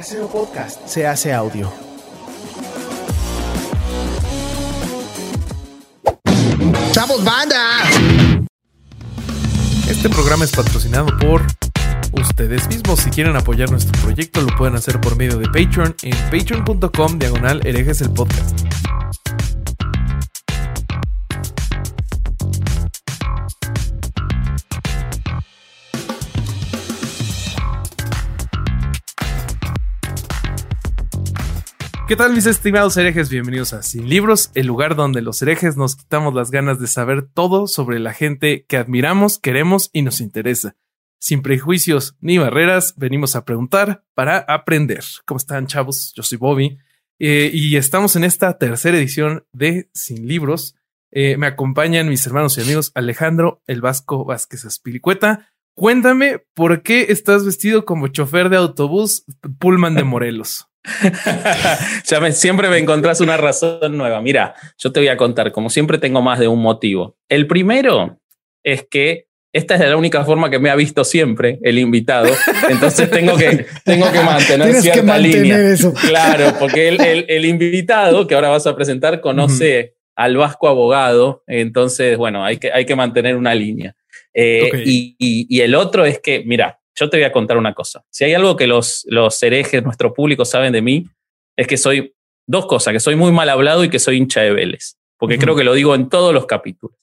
Casero Podcast se hace audio. ¡Chavos, banda! Este programa es patrocinado por ustedes mismos. Si quieren apoyar nuestro proyecto, lo pueden hacer por medio de Patreon en patreon.com diagonal herejes el podcast. ¿Qué tal mis estimados herejes? Bienvenidos a Sin Libros, el lugar donde los herejes nos quitamos las ganas de saber todo sobre la gente que admiramos, queremos y nos interesa. Sin prejuicios ni barreras, venimos a preguntar para aprender. ¿Cómo están chavos? Yo soy Bobby eh, y estamos en esta tercera edición de Sin Libros. Eh, me acompañan mis hermanos y amigos Alejandro El Vasco Vázquez Aspilicueta. Cuéntame por qué estás vestido como chofer de autobús Pullman de Morelos. ya me, siempre me encontrás una razón nueva. Mira, yo te voy a contar, como siempre tengo más de un motivo. El primero es que esta es la única forma que me ha visto siempre el invitado, entonces tengo que, tengo que mantener cierta línea. Claro, porque el, el, invitado que ahora vas a presentar conoce al vasco abogado, entonces, bueno, hay que, hay que mantener una línea. Eh, y, y el otro es que, mira, yo te voy a contar una cosa. Si hay algo que los, los herejes, nuestro público, saben de mí, es que soy dos cosas, que soy muy mal hablado y que soy hincha de Vélez, porque creo que lo digo en todos los capítulos.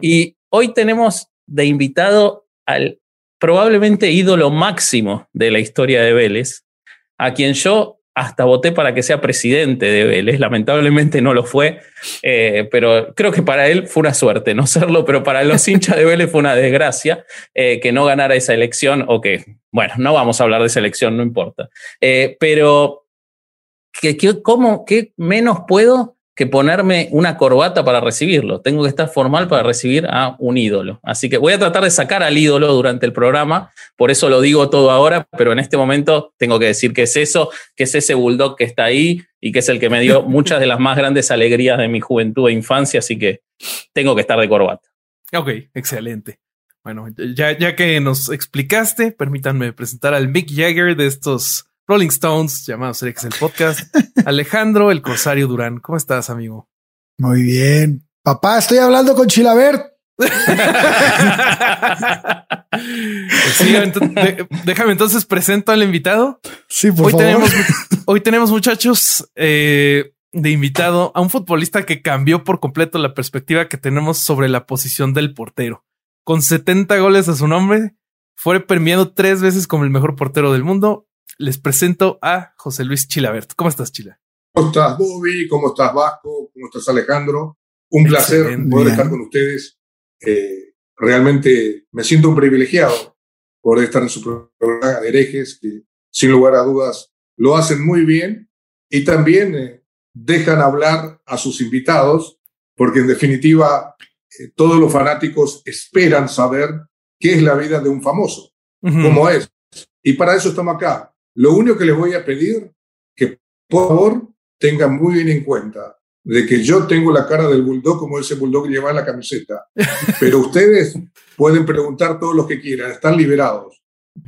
Y hoy tenemos de invitado al probablemente ídolo máximo de la historia de Vélez, a quien yo hasta voté para que sea presidente de Vélez. Lamentablemente no lo fue, eh, pero creo que para él fue una suerte no serlo, pero para los hinchas de Vélez fue una desgracia eh, que no ganara esa elección o que, bueno, no vamos a hablar de esa elección, no importa. Eh, pero, ¿qué, cómo, ¿qué menos puedo que ponerme una corbata para recibirlo. Tengo que estar formal para recibir a un ídolo. Así que voy a tratar de sacar al ídolo durante el programa, por eso lo digo todo ahora, pero en este momento tengo que decir que es eso, que es ese bulldog que está ahí y que es el que me dio muchas de las más grandes alegrías de mi juventud e infancia, así que tengo que estar de corbata. Ok, excelente. Bueno, ya, ya que nos explicaste, permítanme presentar al Mick Jagger de estos Rolling Stones, llamados el podcast. Alejandro, el Corsario Durán. ¿Cómo estás, amigo? Muy bien. Papá, estoy hablando con Chilabert. déjame entonces presento al invitado. Sí, por hoy favor. Tenemos, hoy tenemos, muchachos, eh, de invitado a un futbolista que cambió por completo la perspectiva que tenemos sobre la posición del portero. Con 70 goles a su nombre, fue premiado tres veces como el mejor portero del mundo les presento a José Luis Chilabert. ¿Cómo estás, Chila? ¿Cómo estás, Bobby? ¿Cómo estás, Vasco? ¿Cómo estás, Alejandro? Un placer poder estar con ustedes. Eh, realmente me siento un privilegiado por estar en su programa de herejes, que sin lugar a dudas lo hacen muy bien y también eh, dejan hablar a sus invitados, porque en definitiva eh, todos los fanáticos esperan saber qué es la vida de un famoso, cómo es. Y para eso estamos acá, lo único que les voy a pedir, que por favor tengan muy bien en cuenta de que yo tengo la cara del bulldog como ese bulldog que lleva en la camiseta, pero ustedes pueden preguntar todo lo que quieran, están liberados.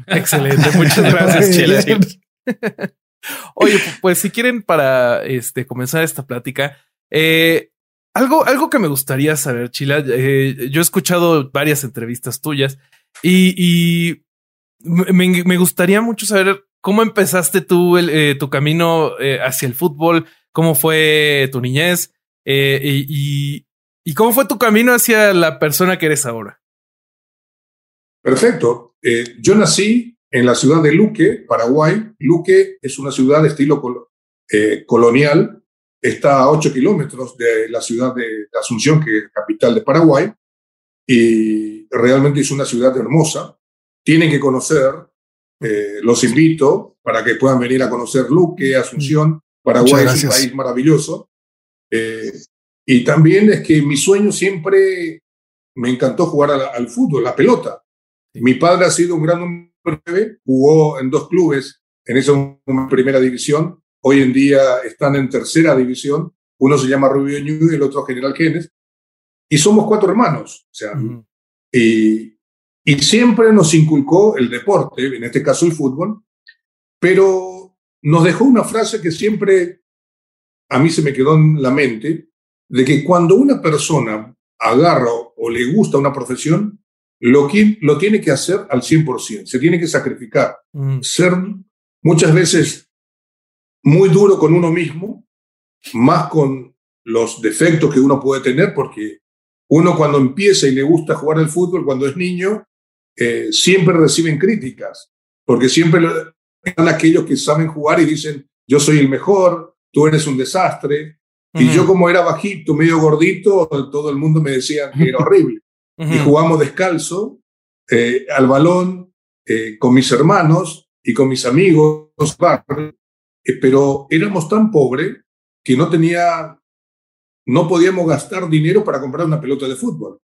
Excelente, muchas gracias, Chile. Oye, pues si quieren para este, comenzar esta plática, eh, algo, algo que me gustaría saber, Chila, eh, yo he escuchado varias entrevistas tuyas y, y me, me, gustaría mucho saber ¿Cómo empezaste tú eh, tu camino eh, hacia el fútbol? ¿Cómo fue tu niñez? Eh, y, y, cómo fue tu camino hacia la persona que eres ahora? Perfecto. yo nací en la ciudad de Luque, Paraguay. Luque es una ciudad de estilo colonial. Está a 8 kilómetros de la ciudad de Asunción, que es capital de Paraguay. Y realmente es una ciudad hermosa. Tienen que conocer eh, los invito para que puedan venir a conocer Luque, Asunción. Paraguay es un país maravilloso. Eh, y también es que mi sueño siempre me encantó jugar al, fútbol, la pelota. Mi padre ha sido un gran número 9, jugó en dos clubes en esa primera división. Hoy en día están en tercera división. Uno se llama Rubio Ñu y el otro General Genes. Y somos cuatro hermanos. O sea, y, y siempre nos inculcó el deporte, en este caso el fútbol, pero nos dejó una frase que siempre a mí se me quedó en la mente, de que cuando una persona agarra o le gusta una profesión, lo, que, lo tiene que hacer al 100%, se tiene que sacrificar, Mm. ser muchas veces muy duro con uno mismo, más con los defectos que uno puede tener, porque uno cuando empieza y le gusta jugar al fútbol, cuando es niño, eh, siempre reciben críticas, porque siempre están aquellos que saben jugar y dicen, yo soy el mejor, tú eres un desastre. Y yo como era bajito, medio gordito, todo el mundo me decía que era horrible. Y jugamos descalzo eh, al balón eh, con mis hermanos y con mis amigos, pero éramos tan pobres que no tenía, no podíamos gastar dinero para comprar una pelota de fútbol.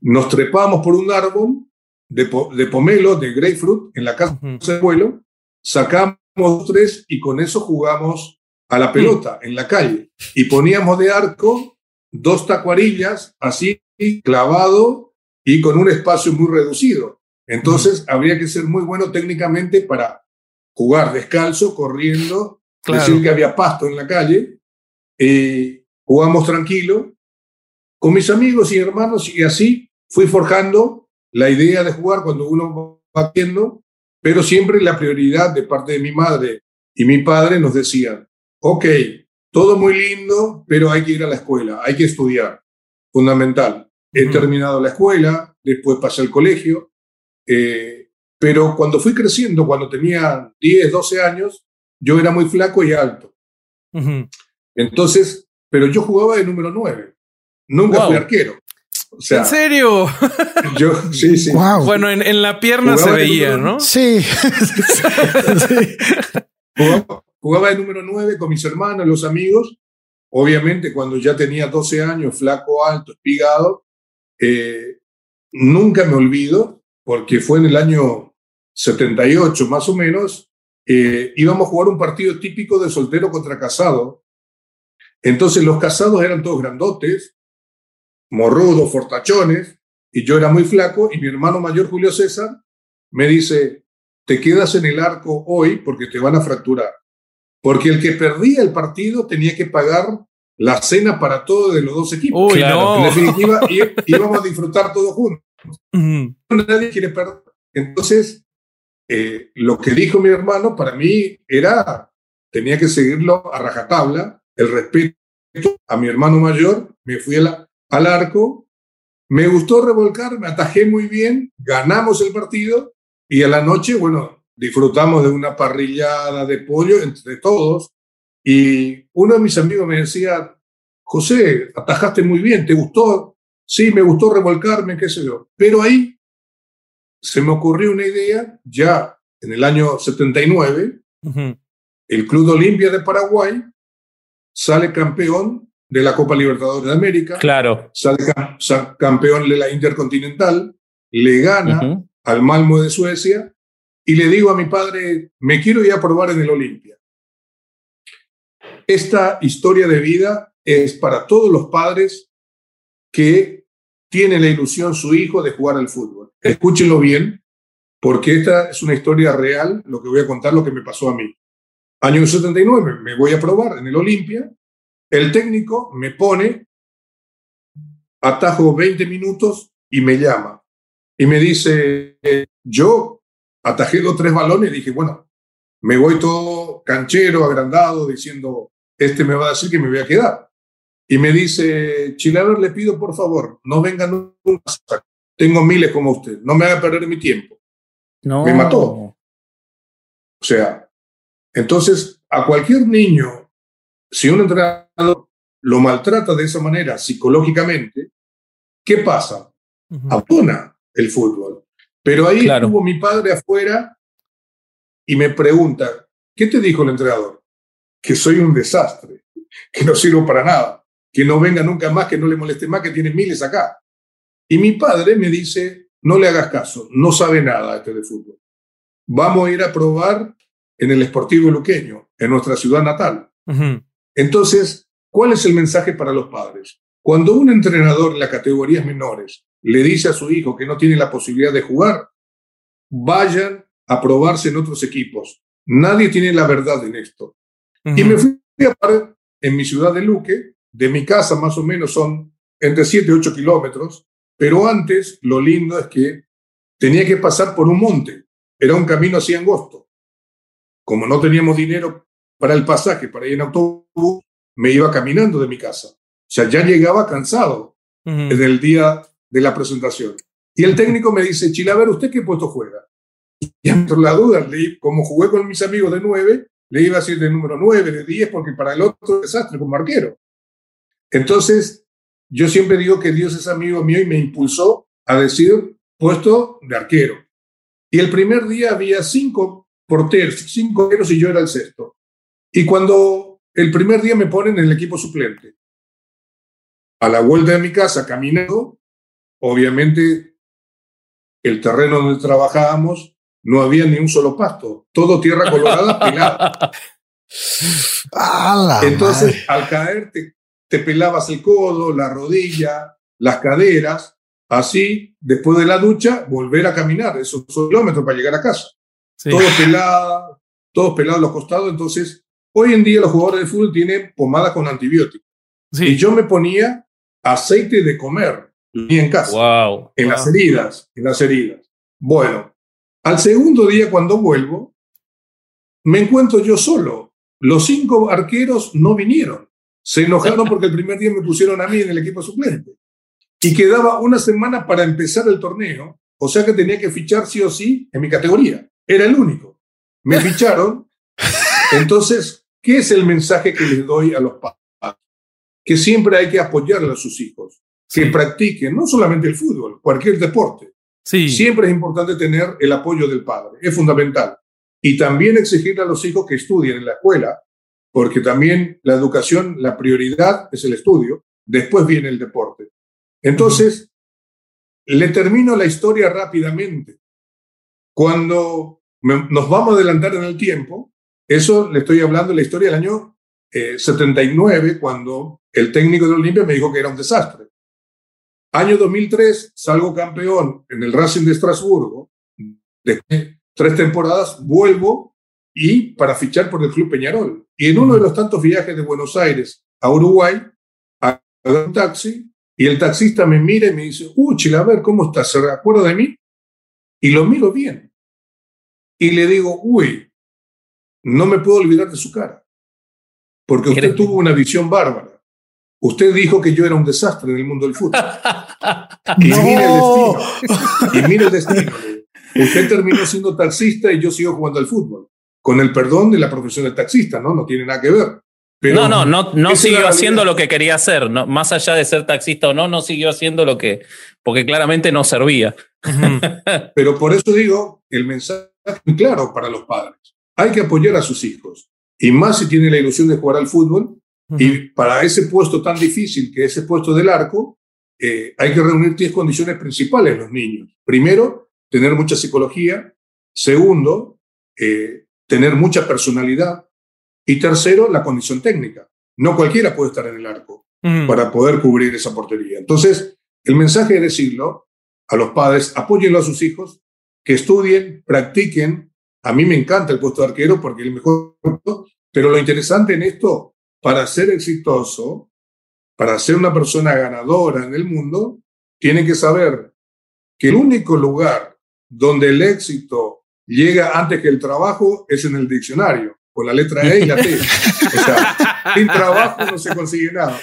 Nos trepábamos por un árbol de, po- de pomelo, de grapefruit, en la casa de abuelo, sacamos tres y con eso jugamos a la pelota en la calle. Y poníamos de arco dos tacuarillas así clavado y con un espacio muy reducido. Entonces habría que ser muy bueno técnicamente para jugar descalzo, corriendo, Claro. decir que había pasto en la calle. eh, jugamos tranquilo con mis amigos y hermanos y así fui forjando la idea de jugar cuando uno va viendo, pero siempre la prioridad de parte de mi madre y mi padre nos decían, ok, todo muy lindo, pero hay que ir a la escuela, hay que estudiar, fundamental. He terminado la escuela, después pasé al colegio, eh, pero cuando fui creciendo, cuando tenía 10, 12 años, yo era muy flaco y alto. Entonces, pero yo jugaba de número 9, nunca Wow. fui arquero. O sea, ¿En serio? yo, sí, sí. Wow. Bueno, en, en la pierna Jugaba se veía, número- ¿no? Sí. Sí. Jugaba, jugaba de número 9 con mis hermanos, los amigos. Obviamente, cuando ya tenía 12 años, flaco, alto, espigado, eh, nunca me olvido, porque fue en el año 78 más o menos, eh, íbamos a jugar un partido típico de soltero contra casado. Entonces los casados eran todos grandotes, morrudos, fortachones, y yo era muy flaco, y mi hermano mayor, Julio César, me dice, te quedas en el arco hoy porque te van a fracturar. Porque el que perdía el partido tenía que pagar la cena para todos de los dos equipos. Uy, Claro, En no. definitiva, í- íbamos a disfrutar todos juntos. Nadie quiere perder. Entonces, eh, lo que dijo mi hermano para mí era, tenía que seguirlo a rajatabla, el respeto a mi hermano mayor, me fui a la- al arco, me gustó revolcar, me atajé muy bien, ganamos el partido y a la noche, bueno, disfrutamos de una parrillada de pollo entre todos y uno de mis amigos me decía, José, atajaste muy bien, ¿te gustó? Sí, me gustó revolcarme, qué sé yo. Pero ahí se me ocurrió una idea, ya en el año 79, Ujú. el Club de Olimpia de Paraguay sale campeón de la Copa Libertadores de América, Claro. sale cam- sa- campeón de la Intercontinental, le gana Ujú. al Malmo de Suecia y le digo a mi padre, me quiero ir a probar en el Olimpia. Esta historia de vida es para todos los padres que tienen la ilusión su hijo de jugar al fútbol. Escúchenlo bien, porque esta es una historia real, lo que voy a contar, lo que me pasó a mí. Año 79, me voy a probar en el Olimpia, el técnico me pone, atajo 20 minutos y me llama. Y me dice, yo atajé dos, tres balones, dije, bueno, me voy todo canchero, agrandado, diciendo, este me va a decir que me voy a quedar. Y me dice, Chilaver, le pido por favor, no venga nunca. Tengo miles como usted, no me haga perder mi tiempo. No. Me mató. O sea, entonces a cualquier niño, si un entrenador lo maltrata de esa manera psicológicamente, ¿qué pasa? Ujú. Abandona el fútbol. Pero ahí Claro. estuvo mi padre afuera y me pregunta, ¿qué te dijo el entrenador? Que soy un desastre, que no sirvo para nada, que no venga nunca más, que no le moleste más, que tiene miles acá. Y mi padre me dice, no le hagas caso, no sabe nada este de fútbol. Vamos a ir a probar en el Esportivo Luqueño, en nuestra ciudad natal. Ujú. Entonces, ¿cuál es el mensaje para los padres? Cuando un entrenador en las categorías menores le dice a su hijo que no tiene la posibilidad de jugar, vayan a probarse en otros equipos. nadie tiene la verdad en esto. Y me fui a parar en mi ciudad de Luque, de mi casa más o menos son entre 7 y 8 kilómetros, pero antes lo lindo es que tenía que pasar por un monte, era un camino así angosto. Como no teníamos dinero para el pasaje, para ir en autobús, me iba caminando de mi casa. O sea, ya llegaba cansado en el día de la presentación. Y el técnico me dice, Chilaver, ¿usted qué puesto juega? Y entre la duda, como jugué con mis amigos de nueve, le iba a decir de número nueve, de diez, porque para el otro desastre como arquero. Entonces, yo siempre digo que Dios es amigo mío y me impulsó a decir puesto de arquero. Y el primer día había cinco porteros, cinco arqueros y yo era el sexto. Y cuando el primer día me ponen en el equipo suplente, a la vuelta de mi casa caminando, obviamente el terreno donde trabajábamos no había ni un solo pasto, todo tierra colorada pelada. Entonces, al caer, te, pelabas el codo, la rodilla, las caderas, así, después de la ducha, volver a caminar esos kilómetros para llegar a casa. Todo pelado, todos pelados los costados. Entonces, hoy en día los jugadores de fútbol tienen pomada con antibióticos. Y yo me ponía aceite de comer en casa. Wow. En las heridas, en las heridas. Bueno, al segundo día cuando vuelvo, me encuentro yo solo. Los cinco arqueros no vinieron. Se enojaron porque el primer día me pusieron a mí en el equipo suplente. Y quedaba una semana para empezar el torneo, o sea que tenía que fichar sí o sí en mi categoría. Era el único. Me ficharon. Entonces, ¿qué es el mensaje que les doy a los padres? Que siempre hay que apoyarle a sus hijos, que practiquen no solamente el fútbol, cualquier deporte. Siempre es importante tener el apoyo del padre, es fundamental. Y también exigirle a los hijos que estudien en la escuela, porque también la educación, la prioridad es el estudio, después viene el deporte. Entonces, le termino la historia rápidamente. Cuando nos vamos a adelantar en el tiempo, eso le estoy hablando de la historia del año 79, eh, cuando el técnico de Olimpia me dijo que era un desastre. Año 2003 salgo campeón en el Racing de Estrasburgo. Después de tres temporadas vuelvo y para fichar por el Club Peñarol. Y en uno de los tantos viajes de Buenos Aires a Uruguay, a un taxi y el taxista me mira y me dice, uh, a ver, ¿cómo estás? ¿Se acuerda de mí? Y lo miro bien. Y le digo, uy, no me puedo olvidar de su cara. Porque usted tuvo una visión bárbara. Usted dijo que yo era un desastre en el mundo del fútbol. Y mire el destino. Y mire el destino. Usted terminó siendo taxista y yo sigo jugando al fútbol. Con el perdón de la profesión de taxista, ¿no? No tiene nada que ver. no, no, no, no siguió haciendo lo que quería hacer. No, más allá de ser taxista o no, no siguió haciendo lo que. Porque claramente no servía. Pero por eso digo, el mensaje es muy claro para los padres. Hay que apoyar a sus hijos. Y más si tienen la ilusión de jugar al fútbol, y para ese puesto tan difícil que es ese puesto del arco, eh, hay que reunir tres condiciones principales en los niños. Primero, tener mucha psicología. Segundo, eh, tener mucha personalidad. Y tercero, la condición técnica. No cualquiera puede estar en el arco para poder cubrir esa portería. Entonces, el mensaje es decirlo a los padres, apóyenlo a sus hijos, que estudien, practiquen. A mí me encanta el puesto de arquero porque es el mejor, pero lo interesante en esto para ser exitoso, para ser una persona ganadora en el mundo, tiene que saber que el único lugar donde el éxito llega antes que el trabajo es en el diccionario, con la letra E y la T. O sea, sin trabajo no se consigue nada.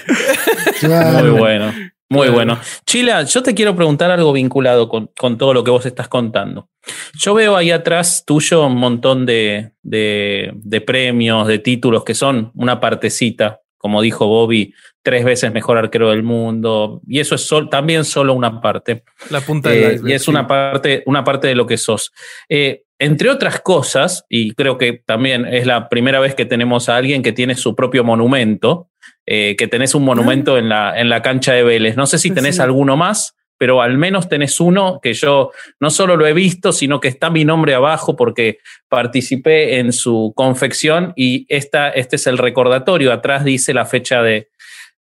Muy bueno. Muy bueno. Chila, yo te quiero preguntar algo vinculado con, con, todo lo que vos estás contando. Yo veo ahí atrás tuyo un montón de, de, premios, de títulos que son una partecita, como dijo Bobby, tres veces mejor arquero del mundo, y eso es también solo una parte. La punta de eh, Y es una parte, una parte de lo que sos. Eh, entre otras cosas, y creo que también es la primera vez que tenemos a alguien que tiene su propio monumento, eh, que tenés un monumento en la, en la cancha de Vélez. No sé si tenés alguno más, pero al menos tenés uno que yo no solo lo he visto, sino que está mi nombre abajo porque participé en su confección y esta, este es el recordatorio. Atrás dice la fecha de,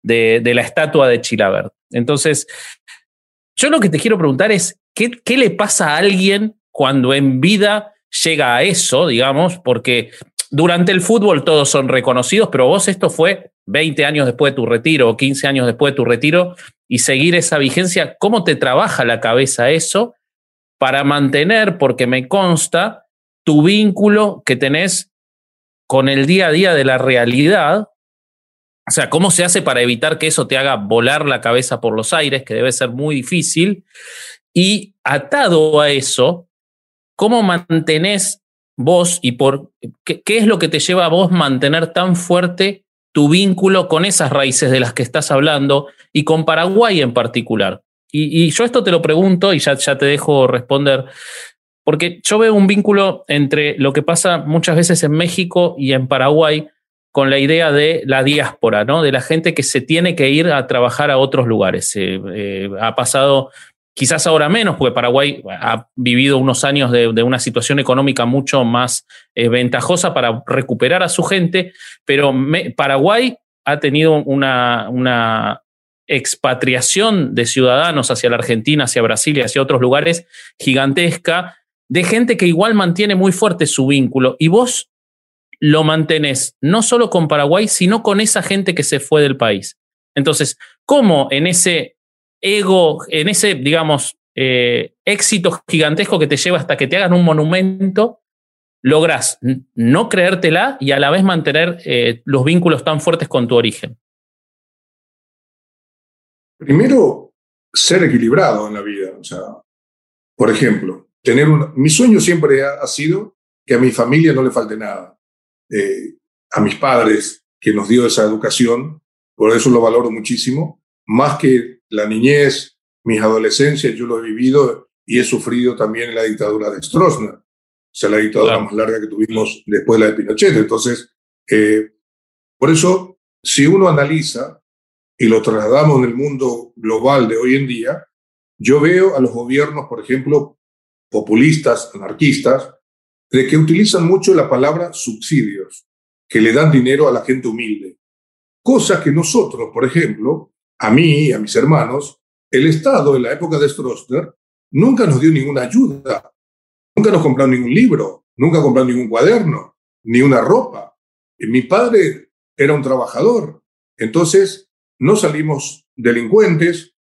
de, la estatua de Chilabert. Entonces, yo lo que te quiero preguntar es, ¿qué, ¿qué le pasa a alguien cuando en vida llega a eso, digamos, porque durante el fútbol todos son reconocidos, pero vos esto fue 20 años después de tu retiro o 15 años después de tu retiro y seguir esa vigencia, ¿cómo te trabaja la cabeza eso para mantener, porque me consta, tu vínculo que tenés con el día a día de la realidad? O sea, ¿cómo se hace para evitar que eso te haga volar la cabeza por los aires, que debe ser muy difícil? Y atado a eso, ¿cómo mantenés vos y por qué, es lo que te lleva a vos mantener tan fuerte tu vínculo con esas raíces de las que estás hablando y con Paraguay en particular? Y, y yo esto te lo pregunto y ya, ya te dejo responder, porque yo veo un vínculo entre lo que pasa muchas veces en México y en Paraguay con la idea de la diáspora, ¿no? De la gente que se tiene que ir a trabajar a otros lugares. Eh, eh, ha pasado quizás ahora menos, porque Paraguay ha vivido unos años de, una situación económica mucho más eh, ventajosa para recuperar a su gente, pero Paraguay ha tenido una, una, expatriación de ciudadanos hacia la Argentina, hacia Brasil y hacia otros lugares gigantesca, de gente que igual mantiene muy fuerte su vínculo. Y vos lo mantenés no solo con Paraguay, sino con esa gente que se fue del país. Entonces, ¿cómo en ese ego, en ese, digamos, eh, éxito gigantesco que te lleva hasta que te hagan un monumento, logras no creértela y a la vez mantener eh, los vínculos tan fuertes con tu origen? Primero, ser equilibrado en la vida. O sea, por ejemplo, tener un, mi sueño siempre ha, sido que a mi familia no le falte nada. Eh, a mis padres, que nos dio esa educación, por eso lo valoro muchísimo, más que la niñez, mis adolescencias, yo lo he vivido y he sufrido también en la dictadura de Stroessner, o sea, la dictadura claro. más larga que tuvimos después de la de Pinochet. Entonces, eh, por eso, si uno analiza y lo trasladamos en el mundo global de hoy en día, yo veo a los gobiernos, por ejemplo, populistas, anarquistas, de que utilizan mucho la palabra subsidios, que le dan dinero a la gente humilde. Cosa que nosotros, por ejemplo, a mí y a mis hermanos, el Estado en la época de Stroessner nunca nos dio ninguna ayuda, nunca nos compraron ningún libro, nunca compraron ningún cuaderno, ni una ropa. Y mi padre era un trabajador, entonces no salimos delincuentes,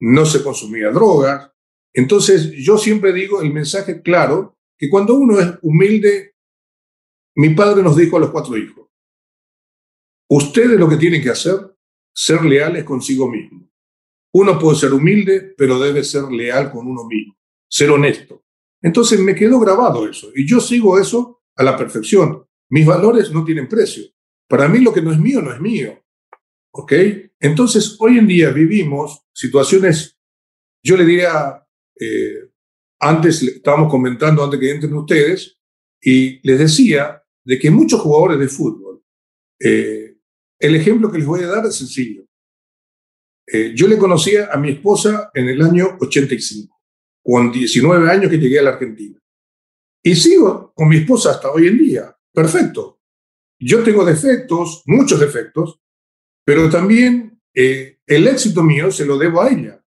no se consumía drogas. Entonces yo siempre digo el mensaje claro que cuando uno es humilde, mi padre nos dijo a los cuatro hijos, ustedes lo que tienen que hacer, ser leales consigo mismo. Uno puede ser humilde, pero debe ser leal con uno mismo, ser honesto. Entonces me quedó grabado eso y yo sigo eso a la perfección. Mis valores no tienen precio. Para mí lo que no es mío no es mío. ¿Ok? Entonces hoy en día vivimos situaciones, yo le diría, eh, antes estábamos comentando antes que entren ustedes, y les decía de que muchos jugadores de fútbol, eh, el ejemplo que les voy a dar es sencillo. Eh, yo le conocía a mi esposa en el año 85, con 19 años que llegué a la Argentina. Y sigo con mi esposa hasta hoy en día. Perfecto. Yo tengo defectos, muchos defectos, pero también eh, el éxito mío se lo debo a ella,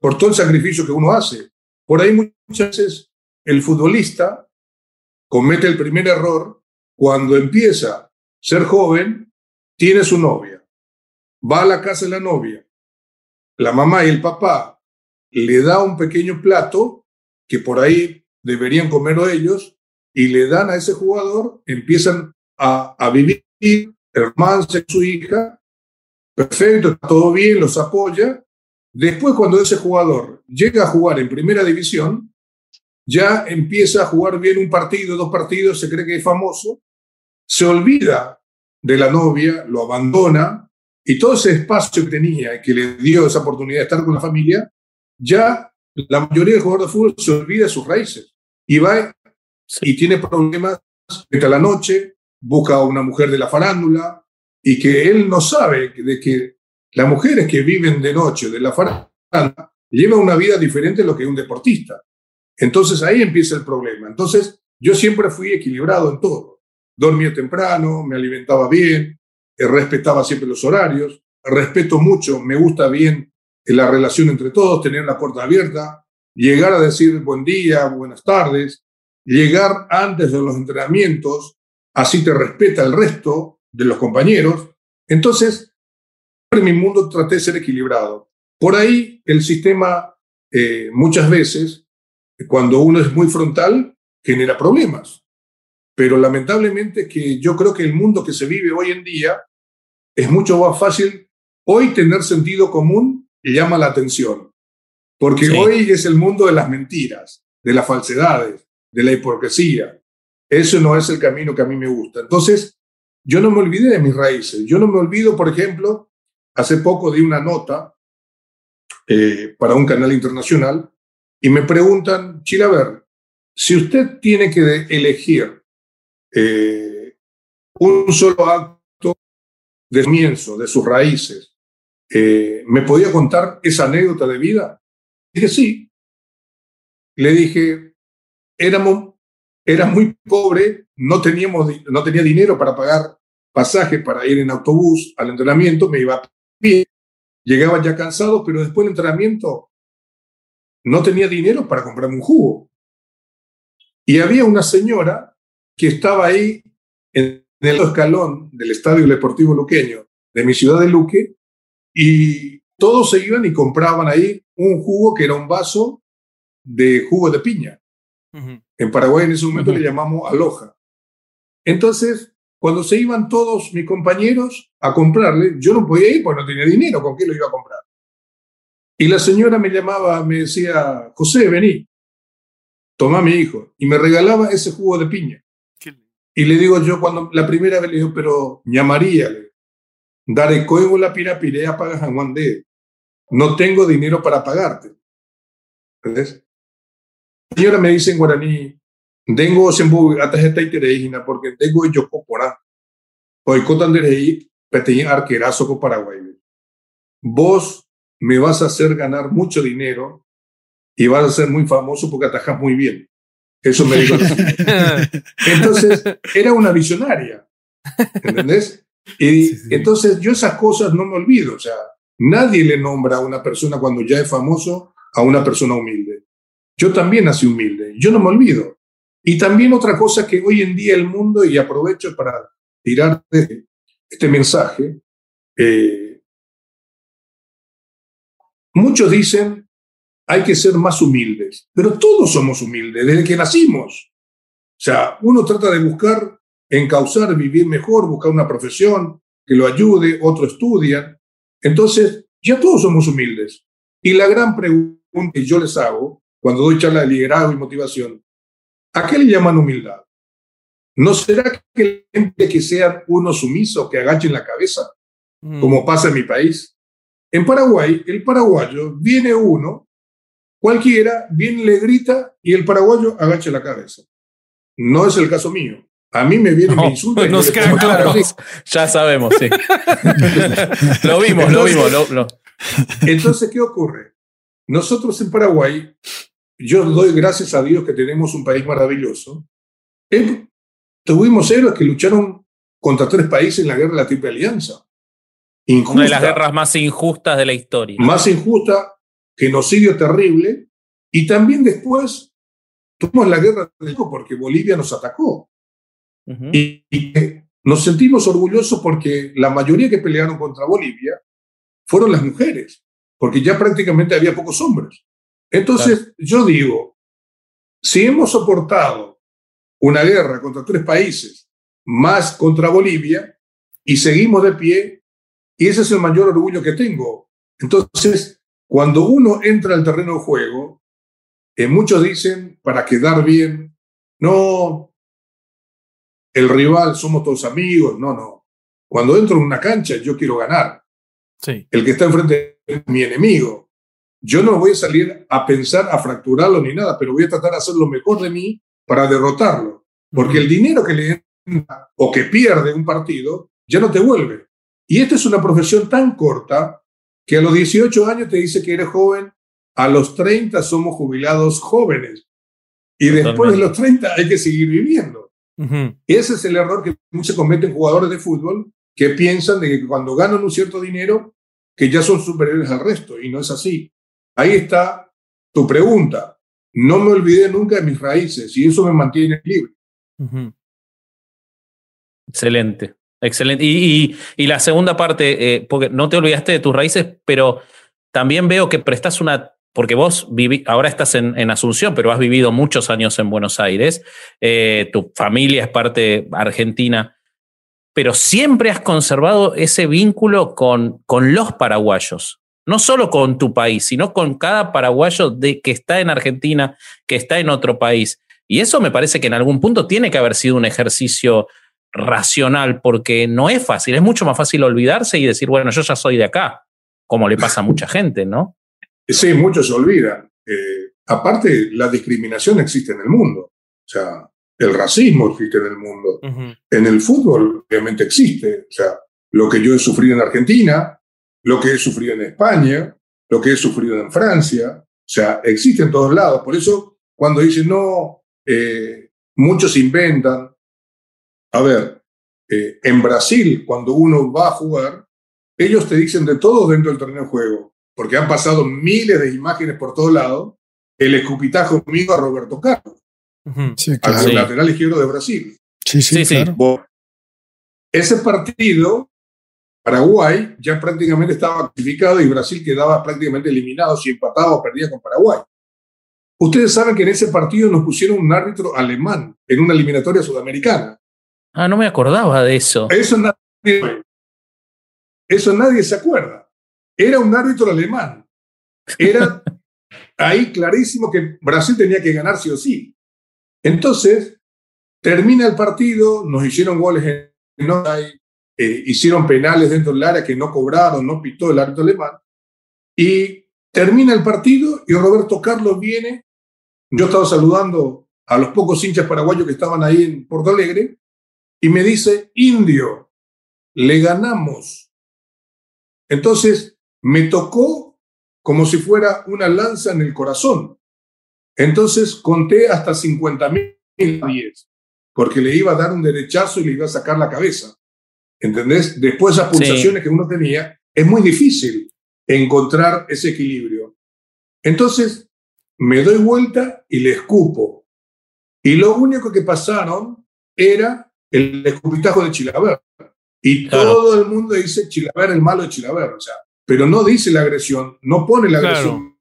por todo el sacrificio que uno hace. Por ahí muchas veces el futbolista comete el primer error cuando empieza a ser joven, tiene su novia, va a la casa de la novia, la mamá y el papá le da un pequeño plato que por ahí deberían comerlo ellos y le dan a ese jugador, empiezan a, a vivir, hermanos su hija, perfecto, todo bien, los apoya. Después, cuando ese jugador llega a jugar en primera división, ya empieza a jugar bien un partido, dos partidos, se cree que es famoso, se olvida de la novia, lo abandona y todo ese espacio que tenía y que le dio esa oportunidad de estar con la familia, ya la mayoría de jugadores de fútbol se olvida de sus raíces y va y tiene problemas a la noche, busca a una mujer de la farándula y que él no sabe de que las mujeres que viven de noche de la farándula llevan una vida diferente a lo que un deportista. Entonces ahí empieza el problema. Entonces yo siempre fui equilibrado en todo. Dormía temprano, me alimentaba bien, eh, respetaba siempre los horarios, respeto mucho, me gusta bien la relación entre todos, tener la puerta abierta, llegar a decir buen día, buenas tardes, llegar antes de los entrenamientos, así te respeta el resto de los compañeros. Entonces, en mi mundo traté de ser equilibrado. Por ahí el sistema eh, muchas veces, cuando uno es muy frontal, genera problemas. Pero lamentablemente que yo creo que el mundo que se vive hoy en día es mucho más fácil hoy tener sentido común y llama la atención. Porque hoy es el mundo de las mentiras, de las falsedades, de la hipocresía. Eso no es el camino que a mí me gusta. Entonces, yo no me olvidé de mis raíces. Yo no me olvido, por ejemplo, hace poco di una nota eh, para un canal internacional y me preguntan, Chilaver, si usted tiene que elegir eh, un solo acto de comienzo, de sus raíces, eh, ¿me podía contar esa anécdota de vida? Dije, sí. Le dije, éramos, era muy pobre, no, teníamos, no tenía dinero para pagar pasaje para ir en autobús al entrenamiento, me iba pie, llegaba ya cansado, pero después del entrenamiento no tenía dinero para comprarme un jugo. Y había una señora que estaba ahí en el escalón del Estadio Deportivo Luqueño de mi ciudad de Luque y todos se iban y compraban ahí un jugo que era un vaso de jugo de piña. En Paraguay en ese momento le llamamos aloja. Entonces, cuando se iban todos mis compañeros a comprarle, yo no podía ir porque no tenía dinero, ¿con qué lo iba a comprar? Y la señora me llamaba, me decía, José, vení, toma mi hijo, y me regalaba ese jugo de piña. Y le digo yo, cuando la primera vez le digo, pero llamaría, daré coigo la pirapirea para Juan de no tengo dinero para pagarte. ¿Entendés? La señora me dice en guaraní, dengo sembu atajeta itereína porque tengo yo copora. Hoy cotanderei peteñi arquerazo con Paraguay. Vos me vas a hacer ganar mucho dinero y vas a ser muy famoso porque atajas muy bien. Eso me dijo. entonces, era una visionaria. ¿Entendés? Y entonces yo esas cosas no me olvido. O sea, nadie le nombra a una persona cuando ya es famoso a una persona humilde. Yo también nací humilde. Yo no me olvido. Y también otra cosa que hoy en día el mundo, y aprovecho para tirar este mensaje, eh, muchos dicen hay que ser más humildes, pero todos somos humildes desde que nacimos. O sea, uno trata de buscar encauzar, vivir mejor, buscar una profesión que lo ayude, otros estudian. Entonces, ya todos somos humildes. Y la gran pregunta que yo les hago cuando doy charla de liderazgo y motivación, ¿a qué le llaman humildad? ¿No será que la gente que sean unos sumisos, que agachen la cabeza, mm. como pasa en mi país? En Paraguay, el paraguayo viene uno, cualquiera, viene, le grita y el paraguayo agacha la cabeza. No es el caso mío. A mí me viene mi insulto. Nos queda claro. Ya sabemos, sí. lo vimos, lo vimos. Lo, Entonces, ¿qué ocurre? Nosotros en Paraguay, yo doy gracias a Dios que tenemos un país maravilloso. tuvimos héroes que lucharon contra tres países en la guerra de la Triple Alianza. Una de las guerras más injustas de la historia. Más injusta, genocidio terrible. Y también después tuvimos la guerra del porque Bolivia nos atacó. y, nos sentimos orgullosos porque la mayoría que pelearon contra Bolivia fueron las mujeres, porque ya prácticamente había pocos hombres. Entonces, yo digo, si hemos soportado una guerra contra tres países, más contra Bolivia, y seguimos de pie, y ese es el mayor orgullo que tengo. Entonces, cuando uno entra al terreno de juego, eh, muchos dicen, para quedar bien, no, el rival, somos todos amigos, no, no. Cuando entro en una cancha, yo quiero ganar. Sí. El que está enfrente es mi enemigo. Yo no voy a salir a pensar, a fracturarlo ni nada, pero voy a tratar de hacer lo mejor de mí para derrotarlo. Porque el dinero que le entra o que pierde un partido ya no te vuelve. Y esta es una profesión tan corta que a los 18 años te dice que eres joven, a los 30 somos jubilados jóvenes. Y después de los 30 hay que seguir viviendo. Ese es el error que se cometen jugadores de fútbol que piensan de que cuando ganan un cierto dinero, que ya son superiores al resto, y no es así. Ahí está tu pregunta. no me olvidé nunca de mis raíces y eso me mantiene libre. Excelente, excelente. Y, la segunda parte, eh, porque no te olvidaste de tus raíces, pero también veo que prestas una porque vos viví, ahora estás en, en, Asunción, pero has vivido muchos años en Buenos Aires, eh, tu familia es parte argentina, pero siempre has conservado ese vínculo con, con los paraguayos, no solo con tu país, sino con cada paraguayo de, que está en Argentina, que está en otro país. Y eso me parece que en algún punto tiene que haber sido un ejercicio racional, porque no es fácil, es mucho más fácil olvidarse y decir, bueno, yo ya soy de acá, como le pasa a mucha gente, ¿no? Sí, muchos se olvidan. Eh, aparte, la discriminación existe en el mundo. O sea, el racismo existe en el mundo. En el fútbol, obviamente, existe. O sea, lo que yo he sufrido en Argentina, lo que he sufrido en España, lo que he sufrido en Francia. O sea, existe en todos lados. Por eso, cuando dicen, no, eh, muchos inventan. A ver, eh, en Brasil, cuando uno va a jugar, ellos te dicen de todo dentro del terreno de juego porque han pasado miles de imágenes por todos lados, el escupitajo mío a Roberto Carlos, al lateral izquierdo de Brasil. Sí, sí, sí. Ese partido, Paraguay ya prácticamente estaba clasificado y Brasil quedaba prácticamente eliminado si empataba o perdía con Paraguay. Ustedes saben que en ese partido nos pusieron un árbitro alemán en una eliminatoria sudamericana. Ah, no me acordaba de eso. Eso nadie, eso nadie se acuerda. Era un árbitro alemán. Era ahí clarísimo que Brasil tenía que ganar sí o sí. Entonces, termina el partido, nos hicieron goles en eh, hicieron penales dentro del área que no cobraron, no pitó el árbitro alemán. Y termina el partido y Roberto Carlos viene. Yo estaba saludando a los pocos hinchas paraguayos que estaban ahí en Porto Alegre y me dice, indio, le ganamos. Entonces, me tocó como si fuera una lanza en el corazón. Entonces conté hasta 50 mil porque le iba a dar un derechazo y le iba a sacar la cabeza. ¿Entendés? Después de esas pulsaciones que uno tenía, es muy difícil encontrar ese equilibrio. Entonces, me doy vuelta y le escupo. Y lo único que pasaron era el escupitajo de Chilaver. Y todo el mundo dice Chilaver, el malo de Chilaver. O sea, pero no dice la agresión, no pone la agresión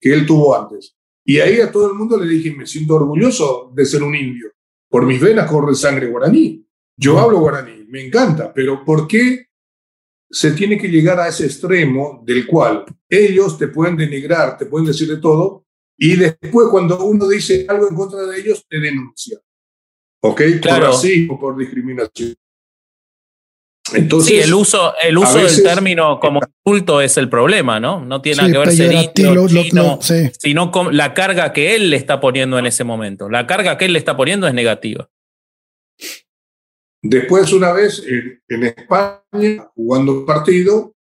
que él tuvo antes. Y ahí a todo el mundo le dije, me siento orgulloso de ser un indio. Por mis venas corre sangre guaraní. Yo hablo guaraní, me encanta, pero ¿por qué se tiene que llegar a ese extremo del cual ellos te pueden denigrar, te pueden decir de todo, y después cuando uno dice algo en contra de ellos, te denuncia? ¿Ok? Por racismo, por discriminación sí, el uso, el uso del término como culto es el problema, ¿no? No tiene nada que ver ser sino con la carga que él le está poniendo en ese momento. La carga que él le está poniendo es negativa. Después, una vez en, España, jugando un partido,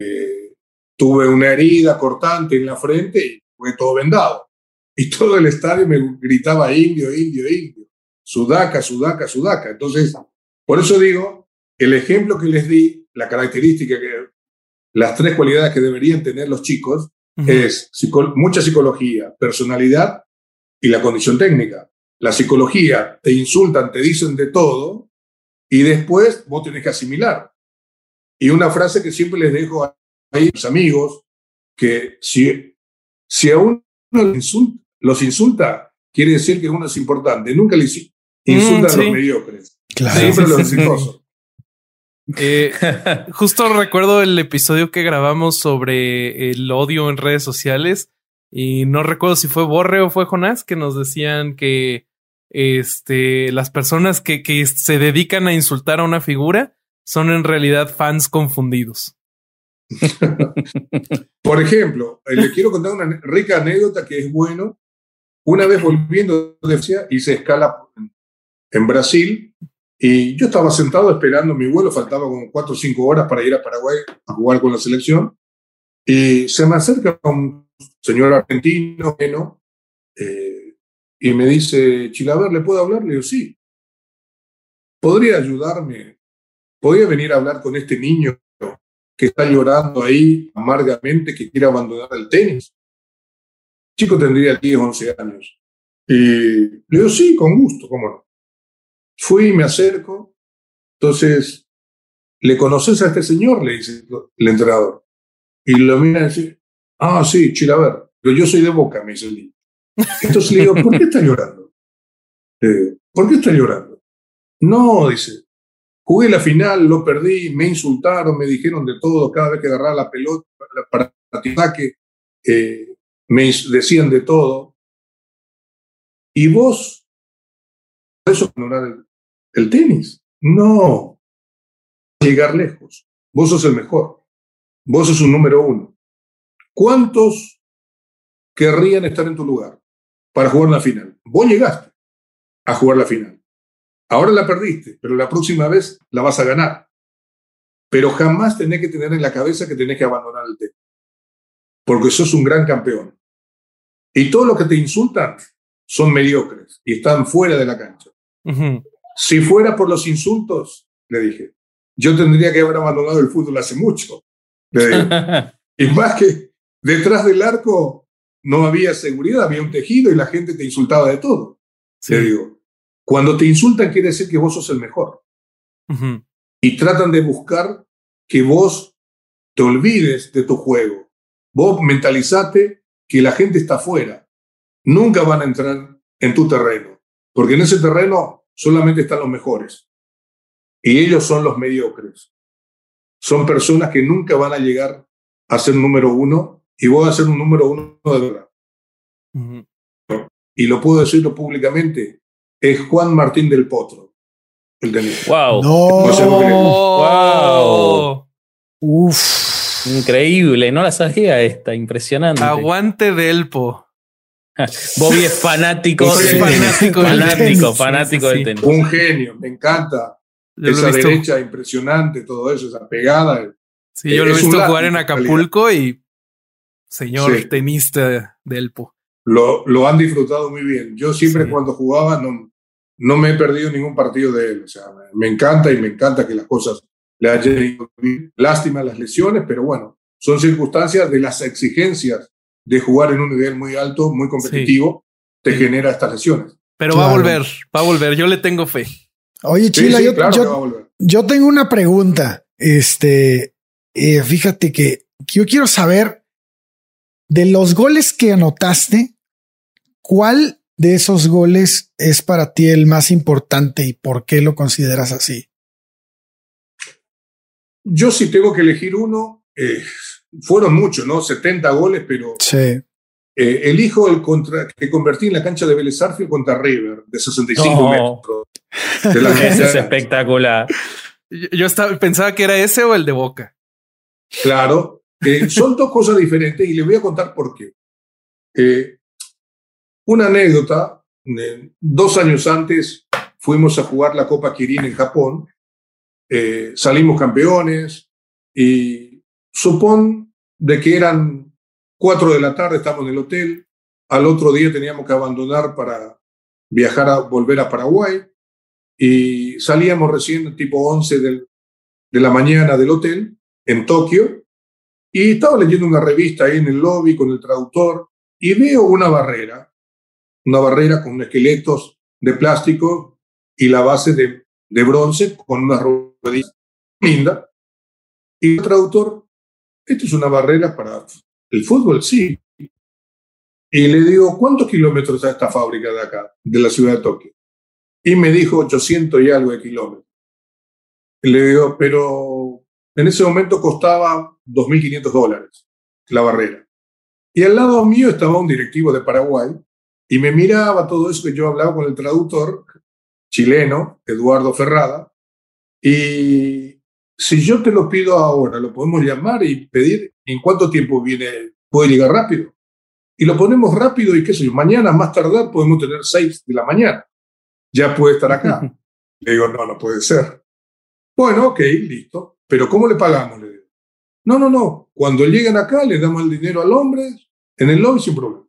eh, tuve una herida cortante en la frente y fue todo vendado. Y todo el estadio me gritaba indio, indio, indio. Sudaca, sudaca, sudaca. Entonces, por eso digo el ejemplo que les di, la característica que las tres cualidades que deberían tener los chicos es mucha psicología, personalidad y la condición técnica. La psicología, te insultan, te dicen de todo y después vos tenés que asimilar. Y una frase que siempre les dejo a mis amigos, que si, si a uno los insulta, quiere decir que uno es importante. Nunca le mm, insultan a los mediocres. Siempre los exitosos. Eh, justo recuerdo el episodio que grabamos sobre el odio en redes sociales y no recuerdo si fue Borre o fue Jonás que nos decían que este, las personas que, que se dedican a insultar a una figura son en realidad fans confundidos. Por ejemplo, eh, le quiero contar una rica anécdota que es bueno. Una vez volviendo de hice escala en Brasil y yo estaba sentado esperando mi vuelo, faltaba como cuatro o cinco horas para ir a Paraguay a jugar con la selección. Y se me acerca un señor argentino, ¿no? Eh, y me dice, Chilaver, ¿le puedo hablar? Le digo, sí. ¿Podría ayudarme? ¿Podría venir a hablar con este niño que está llorando ahí amargamente, que quiere abandonar el tenis? chico tendría 10, 11 años. Y le digo, sí, con gusto, cómo no. Fui, me acerco. Entonces, ¿le conoces a este señor? Le dice el entrenador. Y lo mira y dice, ah, sí, Chilaver, pero yo soy de Boca, me dice el. Entonces le digo, ¿por qué está llorando? ¿Por qué está llorando? No, dice, jugué la final, lo perdí, me insultaron, me dijeron de todo, cada vez que agarraba la pelota para ataque, eh, me decían de todo. ¿Y vos? ¿Por eso el tenis? No. Llegar lejos. Vos sos el mejor. Vos sos un número uno. ¿Cuántos querrían estar en tu lugar para jugar la final? Vos llegaste a jugar la final. Ahora la perdiste, pero la próxima vez la vas a ganar. Pero jamás tenés que tener en la cabeza que tenés que abandonar el tenis. Porque sos un gran campeón. Y todos los que te insultan son mediocres y están fuera de la cancha. Si fuera por los insultos, le dije, yo tendría que haber abandonado el fútbol hace mucho. y más que detrás del arco no había seguridad, había un tejido y la gente te insultaba de todo. Le digo, cuando te insultan quiere decir que vos sos el mejor. Y tratan de buscar que vos te olvides de tu juego. Vos mentalizate que la gente está afuera. Nunca van a entrar en tu terreno, porque en ese terreno solamente están los mejores. Y ellos son los mediocres. Son personas que nunca van a llegar a ser número uno y voy a ser un número uno de verdad. Y lo puedo decirlo públicamente, es Juan Martín del Potro, el ¡Wow! ¡Wow! Uf. Increíble, no la sabía esta, impresionante. Aguante Delpo. Bobby es fanático, fanático, fanático, fanático del tenis. Un genio, me encanta. esa derecha impresionante, todo eso, esa pegada. Sí, yo lo he visto jugar en Acapulco y señor tenista de Elpo. Lo, lo, han disfrutado muy bien. Yo siempre cuando jugaba no, no me he perdido ningún partido de él. O sea, me encanta y me encanta que las cosas le hayan ido bien. Lástima las lesiones, pero bueno, son circunstancias de las exigencias de jugar en un nivel muy alto, muy competitivo, te genera estas lesiones. Pero va a volver, va a volver. Yo le tengo fe. Oye, Chila, yo, tengo una pregunta. Este, eh, fíjate que yo quiero saber de los goles que anotaste, ¿cuál de esos goles es para ti el más importante y por qué lo consideras así? Yo sí tengo que elegir uno, eh, fueron muchos, ¿no? 70 goles, pero sí. eh, elijo el contra, que convertí en la cancha de Vélez contra River, de 65 metros. es espectacular. Yo estaba, pensaba que era ese o el de Boca. Claro, eh, son dos cosas diferentes y les voy a contar por qué. Eh, una anécdota, dos años antes fuimos a jugar la Copa Kirin en Japón, eh, salimos campeones y supón de que eran cuatro de la tarde, estamos en el hotel, al otro día teníamos que abandonar para viajar a volver a Paraguay y salíamos recién tipo 11 del, de la mañana del hotel en Tokio y estaba leyendo una revista ahí en el lobby con el traductor y veo una barrera, una barrera con esqueletos de plástico y la base de, bronce con una ruedita linda. Y el traductor esto es una barrera para el fútbol, sí. Y le digo, ¿cuántos kilómetros está esta fábrica de acá, de la ciudad de Tokio? Y me dijo 800 y algo de kilómetros. Le digo, pero en ese momento costaba 2.500 dólares la barrera. Y al lado mío estaba un directivo de Paraguay y me miraba todo eso que yo hablaba con el traductor chileno, Eduardo Ferrada, y si yo te lo pido ahora, lo podemos llamar y pedir en cuánto tiempo viene, puede llegar rápido. Y lo ponemos rápido y qué sé yo, mañana más tardar podemos tener seis de la mañana. Ya puede estar acá. Le digo, no, no puede ser. Bueno, ok, listo. Pero ¿cómo le pagamos? Le digo. No, no, no. Cuando lleguen acá, le damos el dinero al hombre en el lobby sin problema.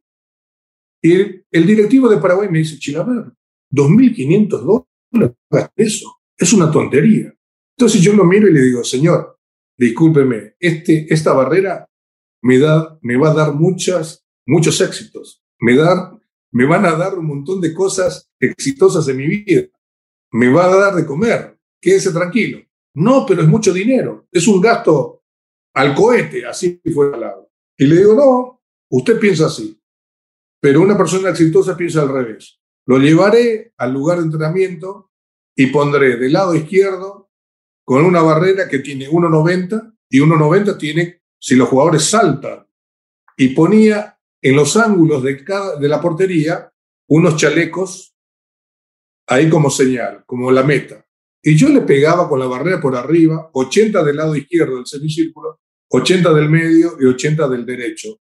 Y el, directivo de Paraguay me dice, Chilaver, 2.500 dólares, eso. Es una tontería. Entonces yo lo miro y le digo, señor, discúlpeme, este, esta barrera me, da, me va a dar muchas, muchos éxitos. me, dar, me van a dar un montón de cosas exitosas en mi vida. Me va a dar de comer. Quédese tranquilo. No, pero es mucho dinero. Es un gasto al cohete, así fue lado. Y le digo, no, usted piensa así. Pero una persona exitosa piensa al revés. Lo llevaré al lugar de entrenamiento y pondré del lado izquierdo con una barrera que tiene 1,90 y 1,90 tiene si los jugadores saltan. Y ponía en los ángulos de, cada, de la portería unos chalecos ahí como señal, como la meta. Y yo le pegaba con la barrera por arriba, 80 del lado izquierdo del semicírculo, 80 del medio y 80 del derecho.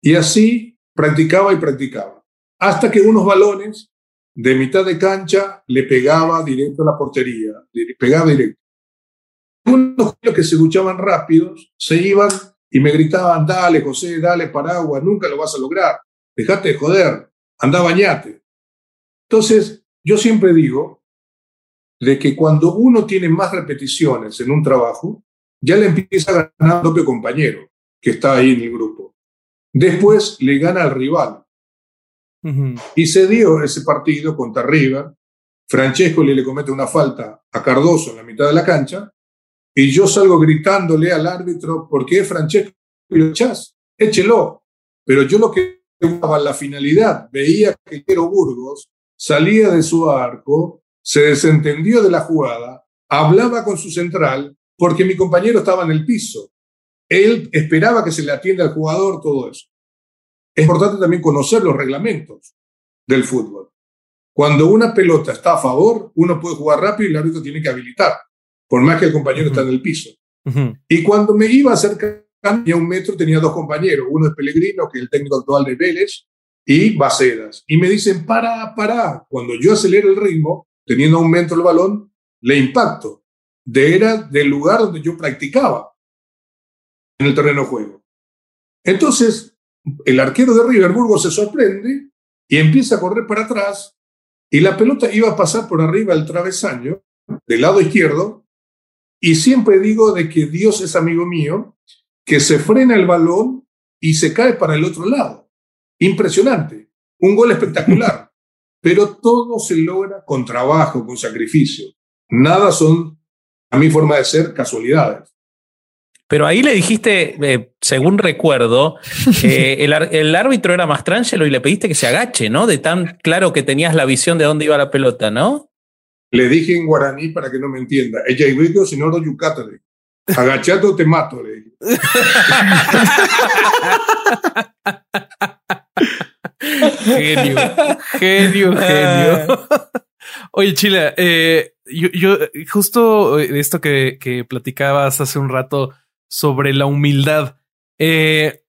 Y así practicaba y practicaba. Hasta que unos balones de mitad de cancha le pegaba directo a la portería, le pegaba directo. Unos que se luchaban rápidos se iban y me gritaban, dale José, dale paraguas, nunca lo vas a lograr, dejate de joder, anda bañate. Entonces, yo siempre digo de que cuando uno tiene más repeticiones en un trabajo, ya le empieza a ganar al propio compañero que está ahí en el grupo. Después le gana al rival. Y se dio ese partido contra River. Francesco le comete una falta a Cardoso en la mitad de la cancha y yo salgo gritándole al árbitro, ¿por qué Francesco lo echás? Échelo. Pero yo lo que buscaba la finalidad, veía que Quiero Burgos salía de su arco, se desentendió de la jugada, hablaba con su central, porque mi compañero estaba en el piso. Él esperaba que se le atienda al jugador, todo eso. Es importante también conocer los reglamentos del fútbol. Cuando una pelota está a favor, uno puede jugar rápido y el árbitro tiene que habilitar por más que el compañero está en el piso. Y cuando me iba acercando a un metro, tenía dos compañeros, uno es Pellegrino, que es el técnico actual de Vélez, y Bacedas. Y me dicen, para, para. Cuando yo acelero el ritmo, teniendo a un metro el balón, le impacto. De era del lugar donde yo practicaba en el terreno de juego. Entonces, el arquero de Riverburgo se sorprende y empieza a correr para atrás y la pelota iba a pasar por arriba del travesaño del lado izquierdo y siempre digo de que Dios es amigo mío, que se frena el balón y se cae para el otro lado. Impresionante. Un gol espectacular. Pero todo se logra con trabajo, con sacrificio. Nada son, a mi forma de ser, casualidades. Pero ahí le dijiste, eh, según recuerdo, el, el, árbitro era Mastrangelo y le pediste que se agache, ¿no? De tan claro que tenías la visión de dónde iba la pelota, ¿no? Le dije en guaraní para que no me entienda. Ella y si no lo yucátale. Agachado te mato, le dije. genio, genio, genio. Oye, Chile, eh, yo, justo esto que, que, platicabas hace un rato sobre la humildad. Eh,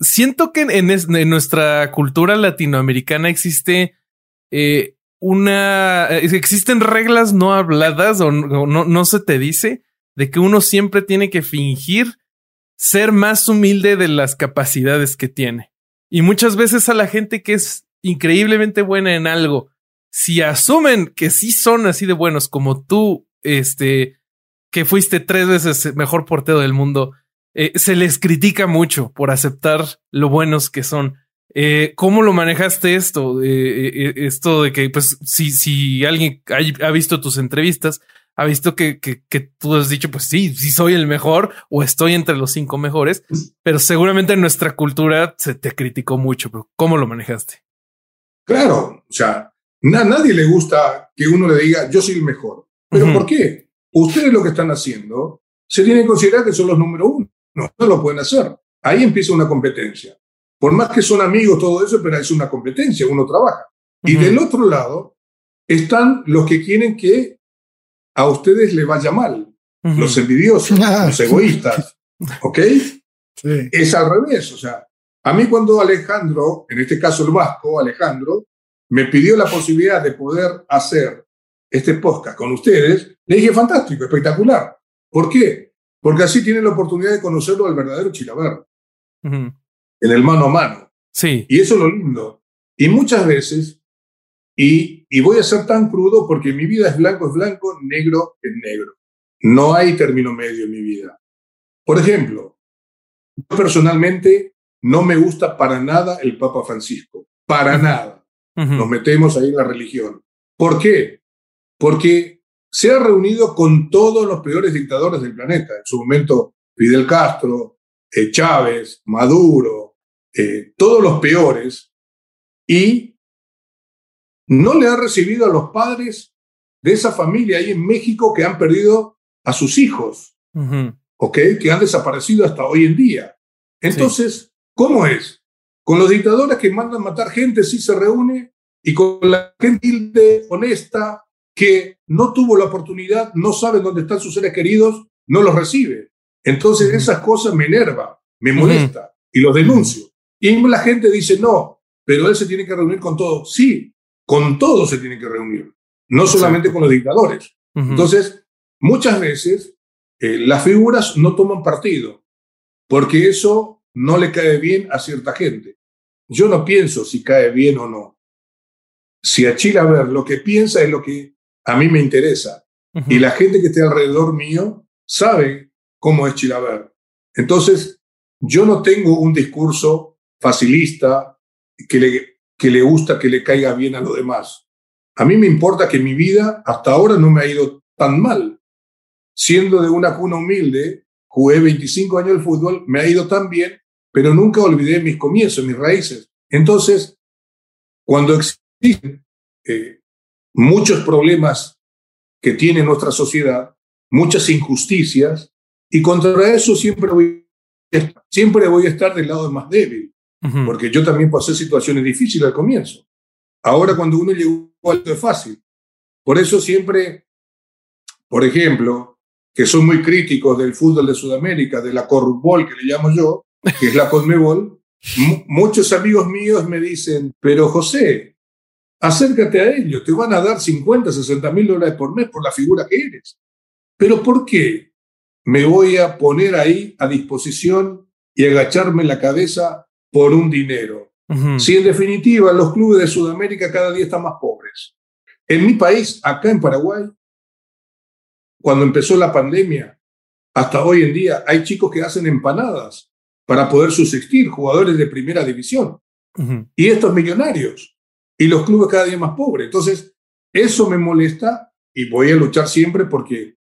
siento que en, en, nuestra cultura latinoamericana existe eh, una. Eh, existen reglas no habladas o no, no se te dice de que uno siempre tiene que fingir ser más humilde de las capacidades que tiene. Y muchas veces a la gente que es increíblemente buena en algo, si asumen que sí son así de buenos como tú, este, que fuiste tres veces mejor portero del mundo, eh, se les critica mucho por aceptar lo buenos que son. Eh, ¿Cómo lo manejaste esto? Eh, eh, esto de que, pues, si, si alguien ha, visto tus entrevistas, ha visto que, que, que, tú has dicho, pues sí, sí soy el mejor o estoy entre los cinco mejores, pero seguramente en nuestra cultura se te criticó mucho, pero ¿cómo lo manejaste? Claro, o sea, a nadie le gusta que uno le diga, yo soy el mejor. ¿Pero por qué? Ustedes lo que están haciendo se tienen que considerar que son los número uno. No, no lo pueden hacer. Ahí empieza una competencia. Por más que son amigos, todo eso, pero es una competencia, uno trabaja. Y del otro lado están los que quieren que a ustedes les vaya mal, los envidiosos, ah. los egoístas. ¿Ok? Es al revés. O sea, a mí cuando Alejandro, en este caso el vasco, Alejandro, me pidió la posibilidad de poder hacer este podcast con ustedes, le dije, fantástico, espectacular. ¿Por qué? Porque así tienen la oportunidad de conocerlo al verdadero Chilaver en el mano a mano. Sí. Y eso es lo lindo. Y muchas veces, y, y voy a ser tan crudo porque mi vida es blanco es blanco, negro es negro. No hay término medio en mi vida. Por ejemplo, yo personalmente no me gusta para nada el Papa Francisco, para nada. Nos metemos ahí en la religión. ¿Por qué? Porque se ha reunido con todos los peores dictadores del planeta. En su momento, Fidel Castro, eh, Chávez, Maduro, eh, todos los peores, y no le ha recibido a los padres de esa familia ahí en México que han perdido a sus hijos, Que han desaparecido hasta hoy en día. Entonces, ¿cómo es? Con los dictadores que mandan matar gente sí se reúne y con la gente honesta que no tuvo la oportunidad, no sabe dónde están sus seres queridos, no los recibe. Entonces esas cosas me enerva, me molesta y los denuncio. Y la gente dice, no, pero él se tiene que reunir con todos. Sí, con todos se tiene que reunir, no solamente con los dictadores. Entonces, muchas veces eh, las figuras no toman partido, porque eso no le cae bien a cierta gente. Yo no pienso si cae bien o no. Si a Chile a ver lo que piensa es lo que a mí me interesa. Y la gente que esté alrededor mío sabe cómo es Chilaver. Entonces, yo no tengo un discurso facilista que le, que le gusta que le caiga bien a los demás. A mí me importa que mi vida hasta ahora no me ha ido tan mal. Siendo de una cuna humilde, jugué 25 años de fútbol, me ha ido tan bien, pero nunca olvidé mis comienzos, mis raíces. Entonces, cuando existen eh, muchos problemas que tiene nuestra sociedad, muchas injusticias, y contra eso siempre voy, siempre voy a estar del lado más débil, porque yo también pasé situaciones difíciles al comienzo. Ahora cuando uno llegó alto es fácil. Por eso siempre, por ejemplo, que son muy críticos del fútbol de Sudamérica, de la corrupbol que le llamo yo, que es la Conmebol, muchos amigos míos me dicen, pero José, acércate a ellos, te van a dar 50, 60 mil dólares por mes por la figura que eres. Pero ¿por qué? me voy a poner ahí a disposición y agacharme la cabeza por un dinero. Si en definitiva los clubes de Sudamérica cada día están más pobres. En mi país, acá en Paraguay, cuando empezó la pandemia, hasta hoy en día hay chicos que hacen empanadas para poder subsistir, jugadores de primera división. Y estos millonarios. Y los clubes cada día más pobres. Entonces, eso me molesta y voy a luchar siempre porque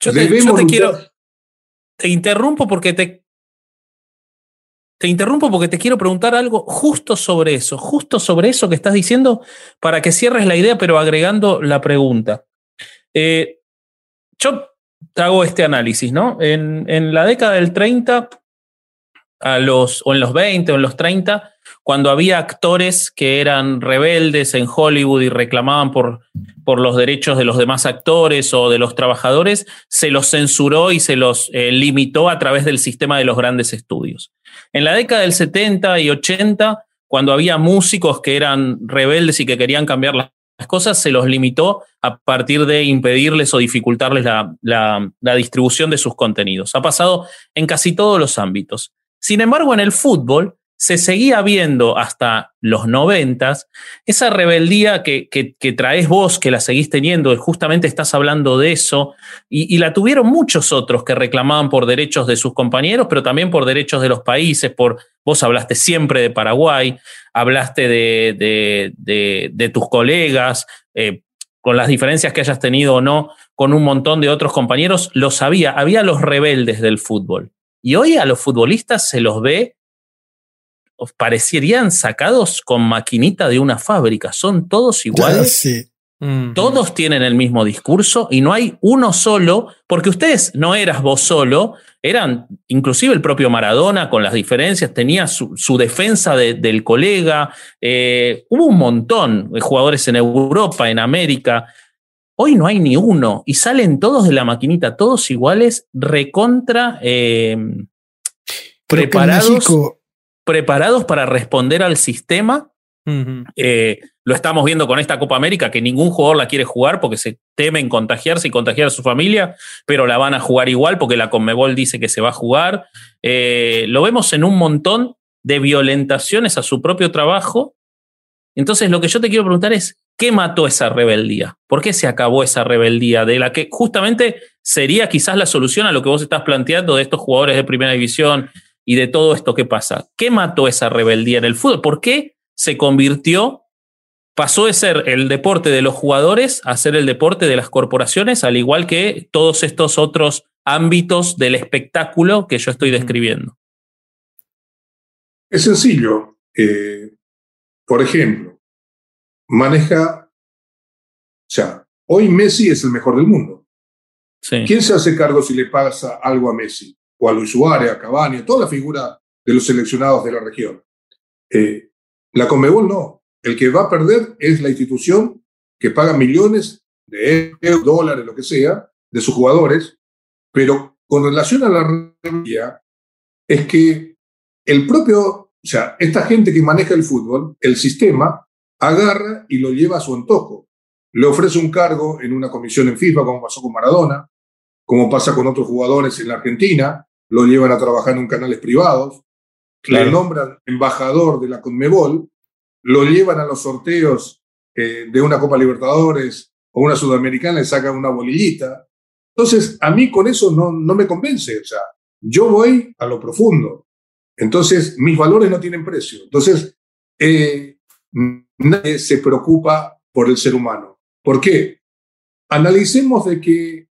yo te, quiero. Te interrumpo porque te. Te interrumpo porque te quiero preguntar algo justo sobre eso, justo sobre eso que estás diciendo, para que cierres la idea, pero agregando la pregunta. Eh, yo hago este análisis, ¿no? En, la década del 30, a los, o en los 20 o en los 30, cuando había actores que eran rebeldes en Hollywood y reclamaban por, por los derechos de los demás actores o de los trabajadores, se los censuró y se los eh, limitó a través del sistema de los grandes estudios. En la década del 70 y 80, cuando había músicos que eran rebeldes y que querían cambiar las cosas, se los limitó a partir de impedirles o dificultarles la, la distribución de sus contenidos. Ha pasado en casi todos los ámbitos. Sin embargo, en el fútbol, se seguía viendo hasta los noventas esa rebeldía que, que, traes vos, que la seguís teniendo, justamente estás hablando de eso, y, la tuvieron muchos otros que reclamaban por derechos de sus compañeros, pero también por derechos de los países, por vos hablaste siempre de Paraguay, hablaste de, de, tus colegas, eh, con las diferencias que hayas tenido o no con un montón de otros compañeros, lo sabía, había los rebeldes del fútbol. Y hoy a los futbolistas se los ve parecerían sacados con maquinita de una fábrica. Son todos iguales. Sí. Todos tienen el mismo discurso y no hay uno solo, porque ustedes no eras vos solo, eran inclusive el propio Maradona con las diferencias, tenía su, defensa del colega, eh, hubo un montón de jugadores en Europa, en América. Hoy no hay ni uno y salen todos de la maquinita, todos iguales, recontra eh, preparados preparados para responder al sistema. Eh, lo estamos viendo con esta Copa América, que ningún jugador la quiere jugar porque se temen contagiarse y contagiar a su familia, pero la van a jugar igual porque la Conmebol dice que se va a jugar. Eh, lo vemos en un montón de violentaciones a su propio trabajo. Entonces, lo que yo te quiero preguntar es, ¿qué mató esa rebeldía? ¿Por qué se acabó esa rebeldía? De la que justamente sería quizás la solución a lo que vos estás planteando de estos jugadores de primera división y de todo esto que pasa. ¿Qué mató esa rebeldía en el fútbol? ¿Por qué se convirtió, pasó de ser el deporte de los jugadores a ser el deporte de las corporaciones, al igual que todos estos otros ámbitos del espectáculo que yo estoy describiendo? Es sencillo. Eh, por ejemplo, maneja, o sea, hoy Messi es el mejor del mundo. ¿Quién se hace cargo si le pasa algo a Messi? O a Luis Suárez, a a toda la figura de los seleccionados de la región. Eh, la Conmebol no. El que va a perder es la institución que paga millones de euros, dólares, lo que sea, de sus jugadores. Pero con relación a la realidad, es que el propio, o sea, esta gente que maneja el fútbol, el sistema, agarra y lo lleva a su antojo. Le ofrece un cargo en una comisión en FIFA, como pasó con Maradona, como pasa con otros jugadores en la Argentina, lo llevan a trabajar en canales privados, le nombran embajador de la Conmebol, lo llevan a los sorteos eh, de una Copa Libertadores o una Sudamericana, le sacan una bolillita. Entonces, a mí con eso no, no me convence. O sea, yo voy a lo profundo. Entonces, mis valores no tienen precio. Entonces, eh, nadie se preocupa por el ser humano. ¿Por qué? Analicemos de que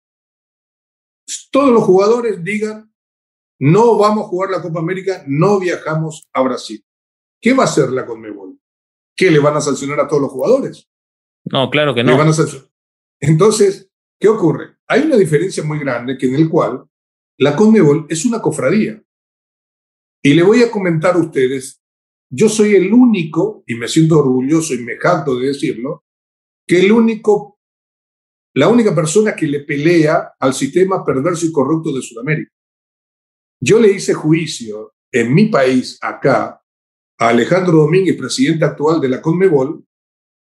todos los jugadores digan no vamos a jugar la Copa América, no viajamos a Brasil. ¿Qué va a hacer la Conmebol? ¿Qué le van a sancionar a todos los jugadores? No, claro que no. Entonces, ¿qué ocurre? Hay una diferencia muy grande que en el cual la Conmebol es una cofradía. Y le voy a comentar a ustedes, yo soy el único, y me siento orgulloso y me jacto de decirlo, que el único, la única persona que le pelea al sistema perverso y corrupto de Sudamérica. Yo le hice juicio en mi país, acá, a Alejandro Domínguez, presidente actual de la Conmebol,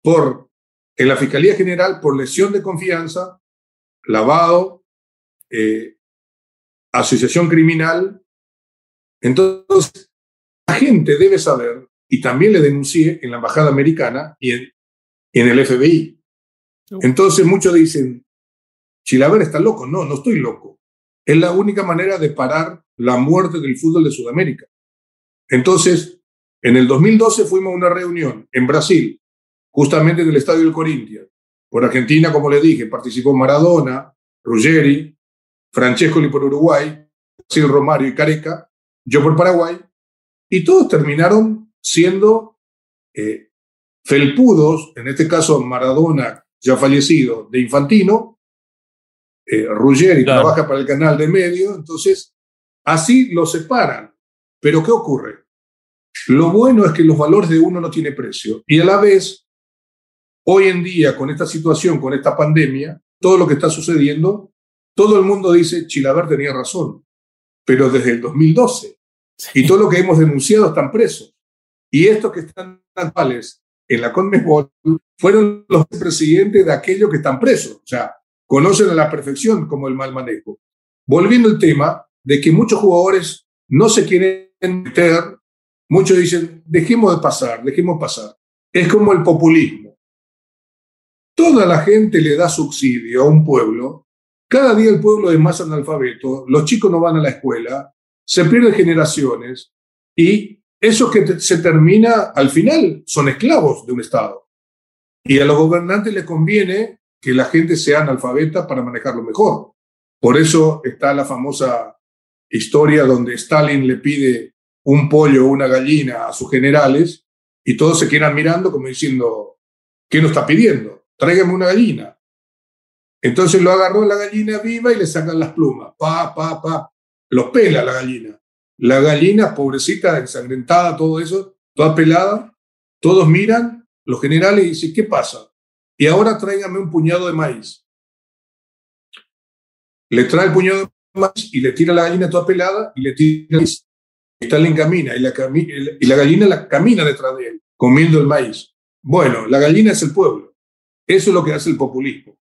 por, en la Fiscalía General, por lesión de confianza, lavado, eh, asociación criminal. Entonces, la gente debe saber, y también le denuncié en la Embajada Americana y en, en el FBI. Entonces muchos dicen, Chilaver está loco. No, no estoy loco. Es la única manera de parar la muerte del fútbol de Sudamérica. Entonces, en el 2012 fuimos a una reunión en Brasil, justamente en el Estadio del Corinthians. Por Argentina, como le dije, participó Maradona, Ruggeri, Francesco por Uruguay, Sil Romario y Careca, yo por Paraguay, y todos terminaron siendo eh, felpudos, en este caso Maradona ya fallecido, de Infantino, eh, Ruggeri trabaja para el canal de medio, entonces Así lo separan. Pero ¿qué ocurre? Lo bueno es que los valores de uno no tienen precio. Y a la vez, hoy en día, con esta situación, con esta pandemia, todo lo que está sucediendo, todo el mundo dice, Chilaver tenía razón. Pero desde el 2012. Y todo lo que hemos denunciado están presos. Y estos que están actuales en la Conmebol fueron los presidentes de aquellos que están presos. O sea, conocen a la perfección como el mal manejo. Volviendo al tema, de que muchos jugadores no se quieren meter, muchos dicen, dejemos de pasar, dejemos pasar. Es como el populismo. Toda la gente le da subsidio a un pueblo, cada día el pueblo es más analfabeto, los chicos no van a la escuela, se pierden generaciones y eso que se termina al final son esclavos de un Estado. Y a los gobernantes les conviene que la gente sea analfabeta para manejarlo mejor. Por eso está la famosa historia donde Stalin le pide un pollo o una gallina a sus generales y todos se quedan mirando como diciendo, ¿qué nos está pidiendo? Tráigame una gallina. Entonces lo agarró la gallina viva y le sacan las plumas. Pa, pa, pa. Los pela la gallina. La gallina, pobrecita, ensangrentada, todo eso, toda pelada. Todos miran, los generales dicen, ¿qué pasa? Y ahora tráigame un puñado de maíz. Le trae el puñado de y le tira la gallina toda pelada y le tira el maíz. Stalin camina y la, y la gallina la camina detrás de él, comiendo el maíz. Bueno, la gallina es el pueblo. Eso es lo que hace el populismo.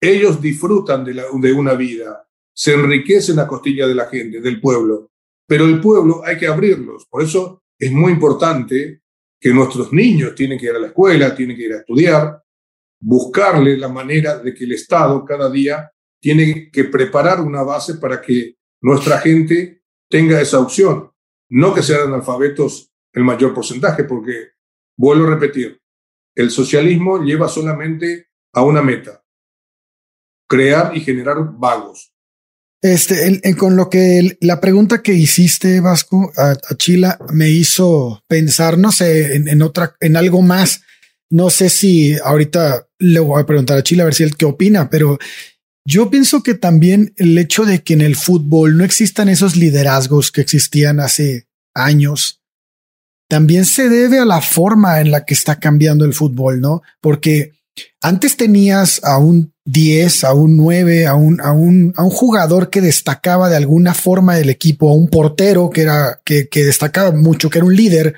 Ellos disfrutan de una vida, se enriquecen a costilla de la gente, del pueblo, pero el pueblo hay que abrirlos. Por eso es muy importante que nuestros niños tienen que ir a la escuela, tienen que ir a estudiar, buscarle la manera de que el Estado cada día tiene que preparar una base para que nuestra gente tenga esa opción. No que sean analfabetos el mayor porcentaje, porque, vuelvo a repetir, el socialismo lleva solamente a una meta, crear y generar vagos. Este, con lo que la pregunta que hiciste, Vasco, a, Chila, me hizo pensar, no sé, en, otra, en algo más. No sé si ahorita le voy a preguntar a Chila a ver si él qué opina, pero yo pienso que también el hecho de que en el fútbol no existan esos liderazgos que existían hace años, también se debe a la forma en la que está cambiando el fútbol, ¿no? Porque antes tenías a un 10, a un 9, a un, a un, a un jugador que destacaba de alguna forma del equipo, a un portero que era, que, que destacaba mucho, que era un líder.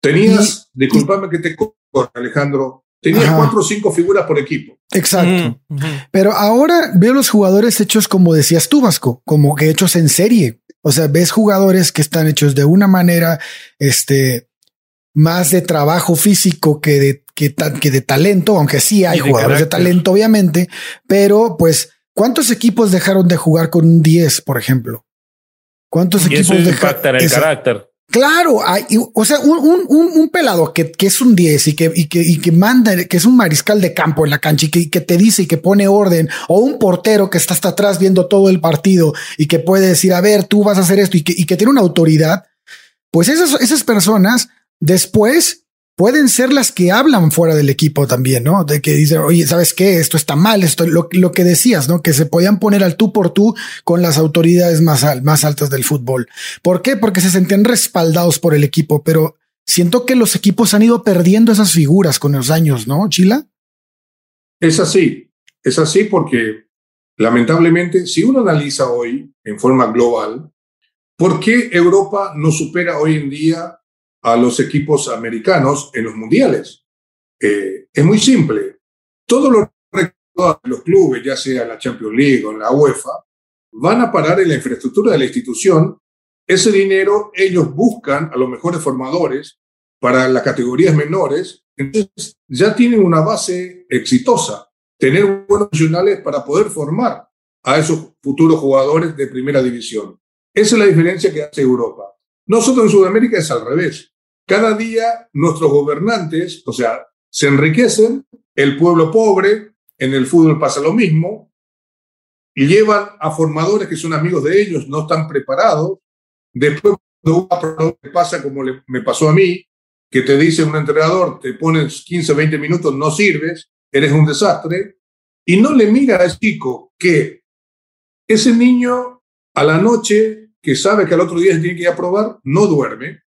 Tenías, disculpame que te corte, Alejandro, tenías cuatro o cinco figuras por equipo. Exacto. Mm, Pero ahora veo los jugadores hechos como decías tú, Vasco, como que hechos en serie. O sea, ves jugadores que están hechos de una manera, este, más de trabajo físico que de, que, que de talento, aunque sí hay jugadores de talento, obviamente, pero pues, ¿cuántos equipos dejaron de jugar con un 10, por ejemplo? ¿Cuántos equipos dejaron? el carácter. Claro, hay, o sea, un, un, un, pelado que, que, es un 10 y que, y que, y que manda, que es un mariscal de campo en la cancha y que, que, te dice y que pone orden, o un portero que está hasta atrás viendo todo el partido y que puede decir, a ver, tú vas a hacer esto y que, y que tiene una autoridad, pues esas, esas personas después pueden ser las que hablan fuera del equipo también, ¿no? De que dicen, oye, ¿sabes qué? Esto está mal, esto, lo, lo que decías, ¿no? Que se podían poner al tú por tú con las autoridades más, más altas del fútbol. ¿Por qué? Porque se sentían respaldados por el equipo, pero siento que los equipos han ido perdiendo esas figuras con los años, ¿no, Chila? Es así, es así porque lamentablemente, si uno analiza hoy en forma global, ¿por qué Europa no supera hoy en día a los equipos americanos en los mundiales. Eh, es muy simple. Todos los, los clubes, ya sea la Champions League o la UEFA, van a parar en la infraestructura de la institución. Ese dinero ellos buscan a los mejores formadores para las categorías menores. Entonces ya tienen una base exitosa. Tener buenos profesionales para poder formar a esos futuros jugadores de primera división. Esa es la diferencia que hace Europa. Nosotros en Sudamérica es al revés. Cada día nuestros gobernantes, o sea, se enriquecen, el pueblo pobre, en el fútbol pasa lo mismo, y llevan a formadores que son amigos de ellos, no están preparados. Después, cuando pasa como me pasó a mí, que te dice un entrenador, te pones 15, 20 minutos, no sirves, eres un desastre, y no le mira al chico que ese niño a la noche que sabe que al otro día tiene que ir a probar, no duerme.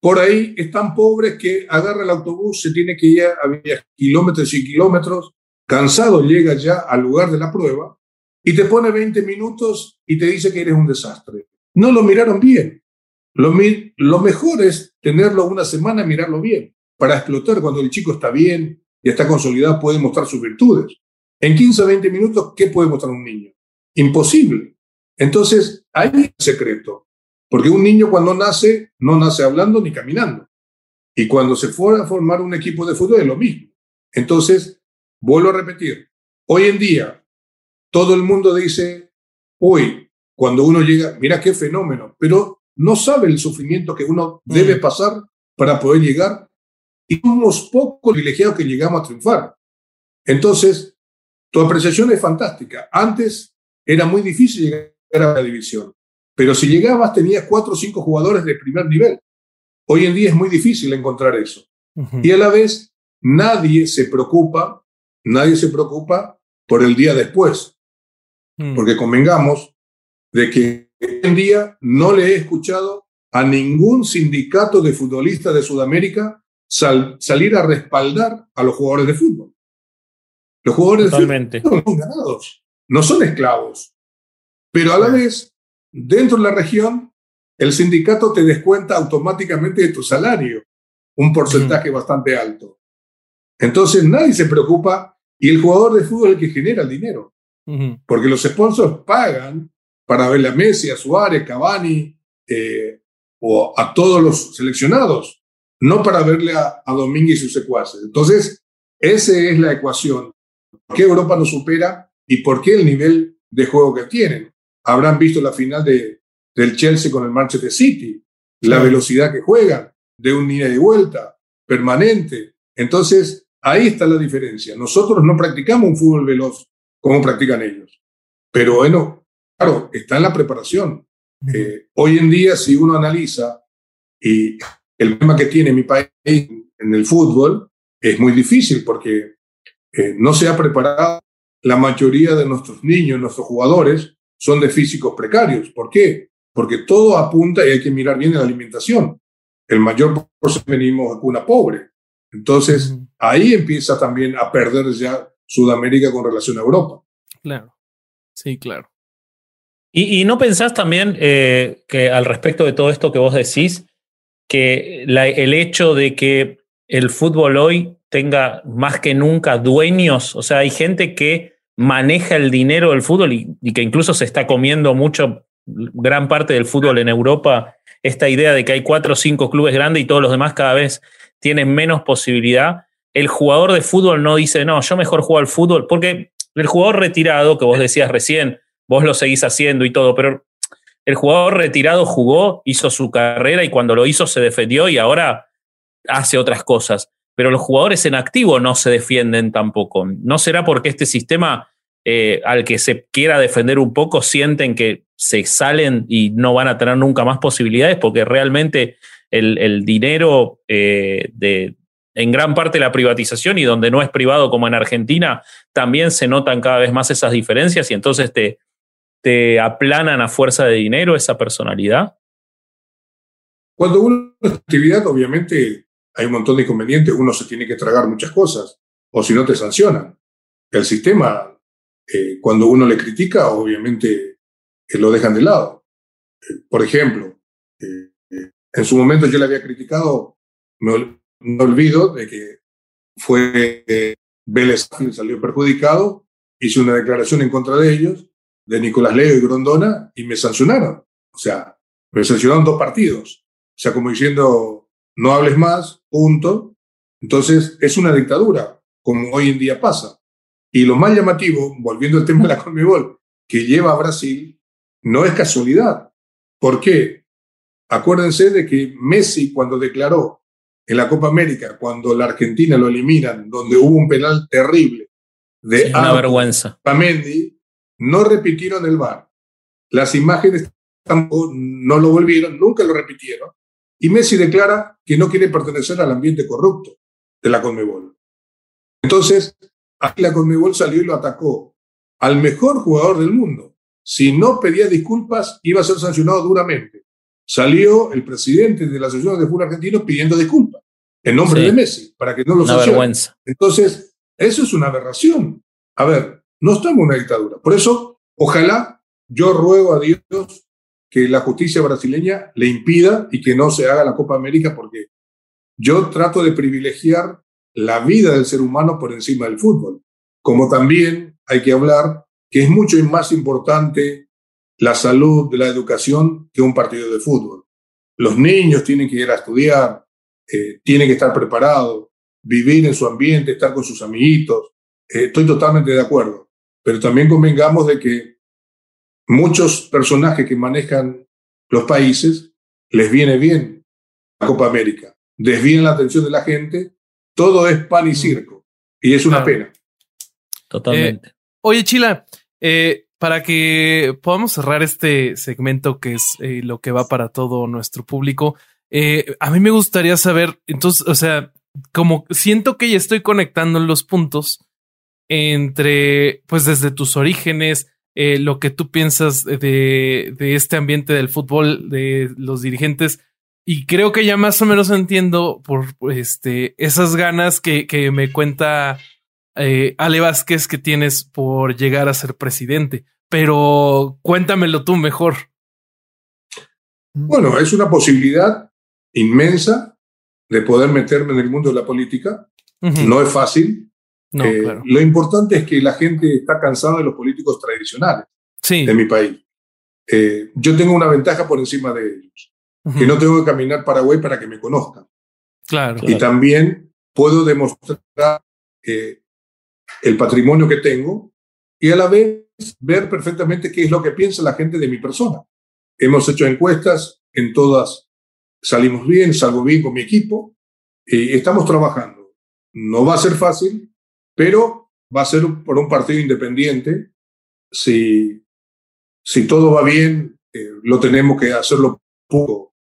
Por ahí es tan pobre que agarra el autobús, se tiene que ir a kilómetros y kilómetros, cansado llega ya al lugar de la prueba y te pone 20 minutos y te dice que eres un desastre. No lo miraron bien. Lo, mejor es tenerlo una semana y mirarlo bien, para explotar cuando el chico está bien y está consolidado, puede mostrar sus virtudes. En 15 o 20 minutos, ¿qué puede mostrar un niño? Imposible. Entonces, hay un secreto, porque un niño cuando nace, no nace hablando ni caminando. Y cuando se fuera a formar un equipo de fútbol es lo mismo. Entonces, vuelvo a repetir, hoy en día, todo el mundo dice, hoy, cuando uno llega, mira qué fenómeno, pero no sabe el sufrimiento que uno debe mm. pasar para poder llegar. Y somos pocos privilegiados que llegamos a triunfar. Entonces, tu apreciación es fantástica. Antes era muy difícil llegar era la división. Pero si llegabas, tenías cuatro o cinco jugadores de primer nivel. Hoy en día es muy difícil encontrar eso. Y a la vez, nadie se preocupa, nadie se preocupa por el día después. Mm. Porque convengamos de que hoy en día no le he escuchado a ningún sindicato de futbolistas de Sudamérica salir a respaldar a los jugadores de fútbol. Los jugadores de fútbol son ganados, no son esclavos. Pero a la vez, dentro de la región, el sindicato te descuenta automáticamente de tu salario, un porcentaje bastante alto. Entonces nadie se preocupa y el jugador de fútbol es el que genera el dinero. Porque los sponsors pagan para verle a Messi, a Suárez, Cavani eh, o a todos los seleccionados, no para verle a, a Domínguez y sus secuaces. Entonces, esa es la ecuación. ¿Por qué Europa no supera y por qué el nivel de juego que tienen? Habrán visto la final de, del Chelsea con el Manchester City, la velocidad que juegan, de un ida y vuelta permanente. Entonces, ahí está la diferencia. Nosotros no practicamos un fútbol veloz como practican ellos. Pero bueno, claro, está en la preparación. Eh, hoy en día, si uno analiza y el problema que tiene mi país en el fútbol, es muy difícil porque eh, no se ha preparado. La mayoría de nuestros niños, nuestros jugadores, son de físicos precarios. ¿Por qué? Porque todo apunta y hay que mirar bien la alimentación. El mayor porcentaje venimos de una pobre. Entonces, ahí empieza también a perder ya Sudamérica con relación a Europa. Claro. Sí, claro. ¿Y, no pensás también eh, que al respecto de todo esto que vos decís, que el hecho de que el fútbol hoy tenga más que nunca dueños, o sea, hay gente que maneja el dinero del fútbol y, que incluso se está comiendo mucho, gran parte del fútbol en Europa, esta idea de que hay cuatro o cinco clubes grandes y todos los demás cada vez tienen menos posibilidad. El jugador de fútbol no dice, no, yo mejor juego al fútbol, porque el jugador retirado, que vos decías recién, vos lo seguís haciendo y todo, pero el jugador retirado jugó, hizo su carrera y cuando lo hizo se defendió y ahora hace otras cosas pero los jugadores en activo no se defienden tampoco. ¿No será porque este sistema eh, al que se quiera defender un poco sienten que se salen y no van a tener nunca más posibilidades? Porque realmente el, dinero eh, de, en gran parte la privatización y donde no es privado como en Argentina, también se notan cada vez más esas diferencias y entonces te, te aplanan a fuerza de dinero esa personalidad. Cuando una actividad, obviamente, hay un montón de inconvenientes, uno se tiene que tragar muchas cosas, o si no te sancionan. El sistema, eh, cuando uno le critica, obviamente eh, lo dejan de lado. Eh, por ejemplo, en su momento yo le había criticado, no, olvido de que fue Vélez quien salió perjudicado, hice una declaración en contra de ellos, de Nicolás Leo y Grondona, y me sancionaron. O sea, me sancionaron dos partidos. O sea, como diciendo, no hables más, punto. Entonces, es una dictadura, como hoy en día pasa. Y lo más llamativo, volviendo al tema de la Conmebol, que lleva a Brasil, no es casualidad. ¿Por qué? Acuérdense de que Messi, cuando declaró en la Copa América, cuando la Argentina lo eliminan, donde hubo un penal terrible de una vergüenza. Pamendi, no repitieron el VAR. Las imágenes tampoco no lo volvieron, nunca lo repitieron. Y Messi declara que no quiere pertenecer al ambiente corrupto de la Conmebol. Entonces, aquí la Conmebol salió y lo atacó al mejor jugador del mundo. Si no pedía disculpas, iba a ser sancionado duramente. Salió el presidente de la Asociación de Fútbol Argentino pidiendo disculpas en nombre de Messi, para que no lo Una vergüenza. Entonces, eso es una aberración. A ver, no estamos en una dictadura. Por eso, ojalá, yo ruego a Dios que la justicia brasileña le impida y que no se haga la Copa América porque yo trato de privilegiar la vida del ser humano por encima del fútbol. Como también hay que hablar que es mucho más importante la salud de la educación que un partido de fútbol. Los niños tienen que ir a estudiar, eh, tienen que estar preparados, vivir en su ambiente, estar con sus amiguitos. Eh, estoy totalmente de acuerdo. Pero también convengamos de que muchos personajes que manejan los países les viene bien la Copa América, desvían la atención de la gente, todo es pan y mm. circo, y es una pena. Totalmente. Eh, oye, Chila, eh, para que podamos cerrar este segmento que es eh, lo que va para todo nuestro público, a mí me gustaría saber, entonces, o sea, como siento que ya estoy conectando los puntos entre, pues desde tus orígenes, eh, lo que tú piensas de, este ambiente del fútbol, de los dirigentes. Y creo que ya más o menos entiendo por este, esas ganas que, que me cuenta eh, Ale Vázquez que tienes por llegar a ser presidente. Pero cuéntamelo tú mejor. Bueno, es una posibilidad inmensa de poder meterme en el mundo de la política. No es fácil, eh, lo importante es que la gente está cansada de los políticos tradicionales de mi país. Eh, yo tengo una ventaja por encima de ellos, que no tengo que caminar Paraguay para que me conozcan. Claro. Y también puedo demostrar el patrimonio que tengo y a la vez ver perfectamente qué es lo que piensa la gente de mi persona. Hemos hecho encuestas, en todas salimos bien, salgo bien con mi equipo, y estamos trabajando. No va a ser fácil, pero va a ser por un partido independiente. Si, si todo va bien, eh, lo tenemos que hacerlo poco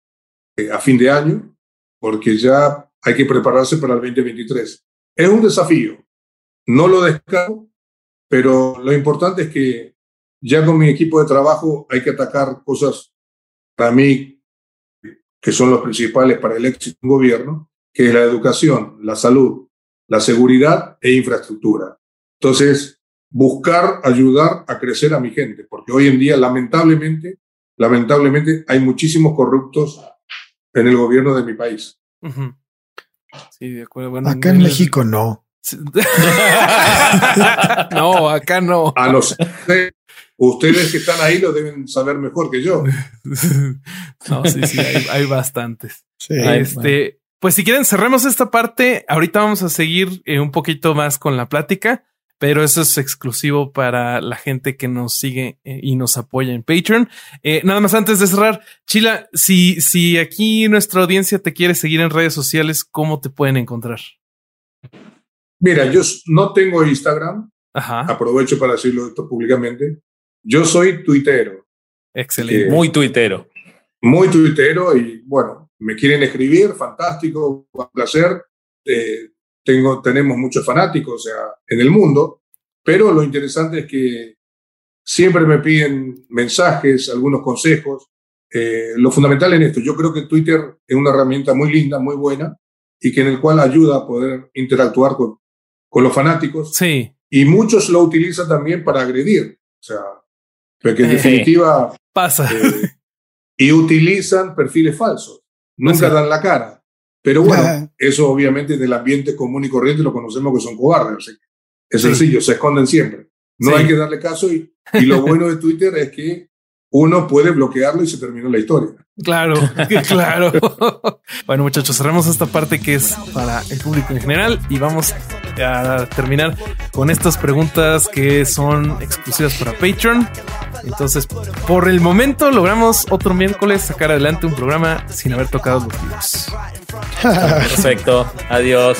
eh, a fin de año, porque ya hay que prepararse para el 2023. Es un desafío, no lo descarto, pero lo importante es que ya con mi equipo de trabajo hay que atacar cosas para mí que son los principales para el éxito de gobierno, que es la educación, la salud, la seguridad e infraestructura. Entonces, buscar ayudar a crecer a mi gente, porque hoy en día, lamentablemente, lamentablemente, hay muchísimos corruptos en el gobierno de mi país. Sí, de acuerdo. Bueno, Acá en México no. no, acá no. A los ustedes que están ahí lo deben saber mejor que yo. no, sí, sí, hay, bastantes. este, pues si quieren, cerremos esta parte. Ahorita vamos a seguir eh, un poquito más con la plática, pero eso es exclusivo para la gente que nos sigue eh, y nos apoya en Patreon. Eh, nada más antes de cerrar, Chila, si, si aquí nuestra audiencia te quiere seguir en redes sociales, ¿cómo te pueden encontrar? Mira, yo no tengo Instagram. Aprovecho para decirlo esto públicamente. Yo soy tuitero. Excelente. muy tuitero. Muy tuitero y bueno, me quieren escribir, fantástico, un placer. Eh, tengo, tenemos muchos fanáticos o sea, en el mundo, pero lo interesante es que siempre me piden mensajes, algunos consejos. Eh, lo fundamental en esto, yo creo que Twitter es una herramienta muy linda, muy buena, y que en el cual ayuda a poder interactuar con, con los fanáticos. Sí. Y muchos lo utilizan también para agredir. O sea, porque en definitiva. Pasa. Eh, y utilizan perfiles falsos. Nunca dan la cara. Pero bueno, eso obviamente del ambiente común y corriente lo conocemos que son cobardes. es sencillo, se esconden siempre. No hay que darle caso y, y lo bueno de Twitter es que uno puede bloquearlo y se terminó la historia. Claro, claro. bueno, muchachos, cerramos esta parte que es para el público en general y vamos a terminar con estas preguntas que son exclusivas para Patreon. Entonces, por el momento logramos otro miércoles sacar adelante un programa sin haber tocado los libros. Perfecto. Adiós.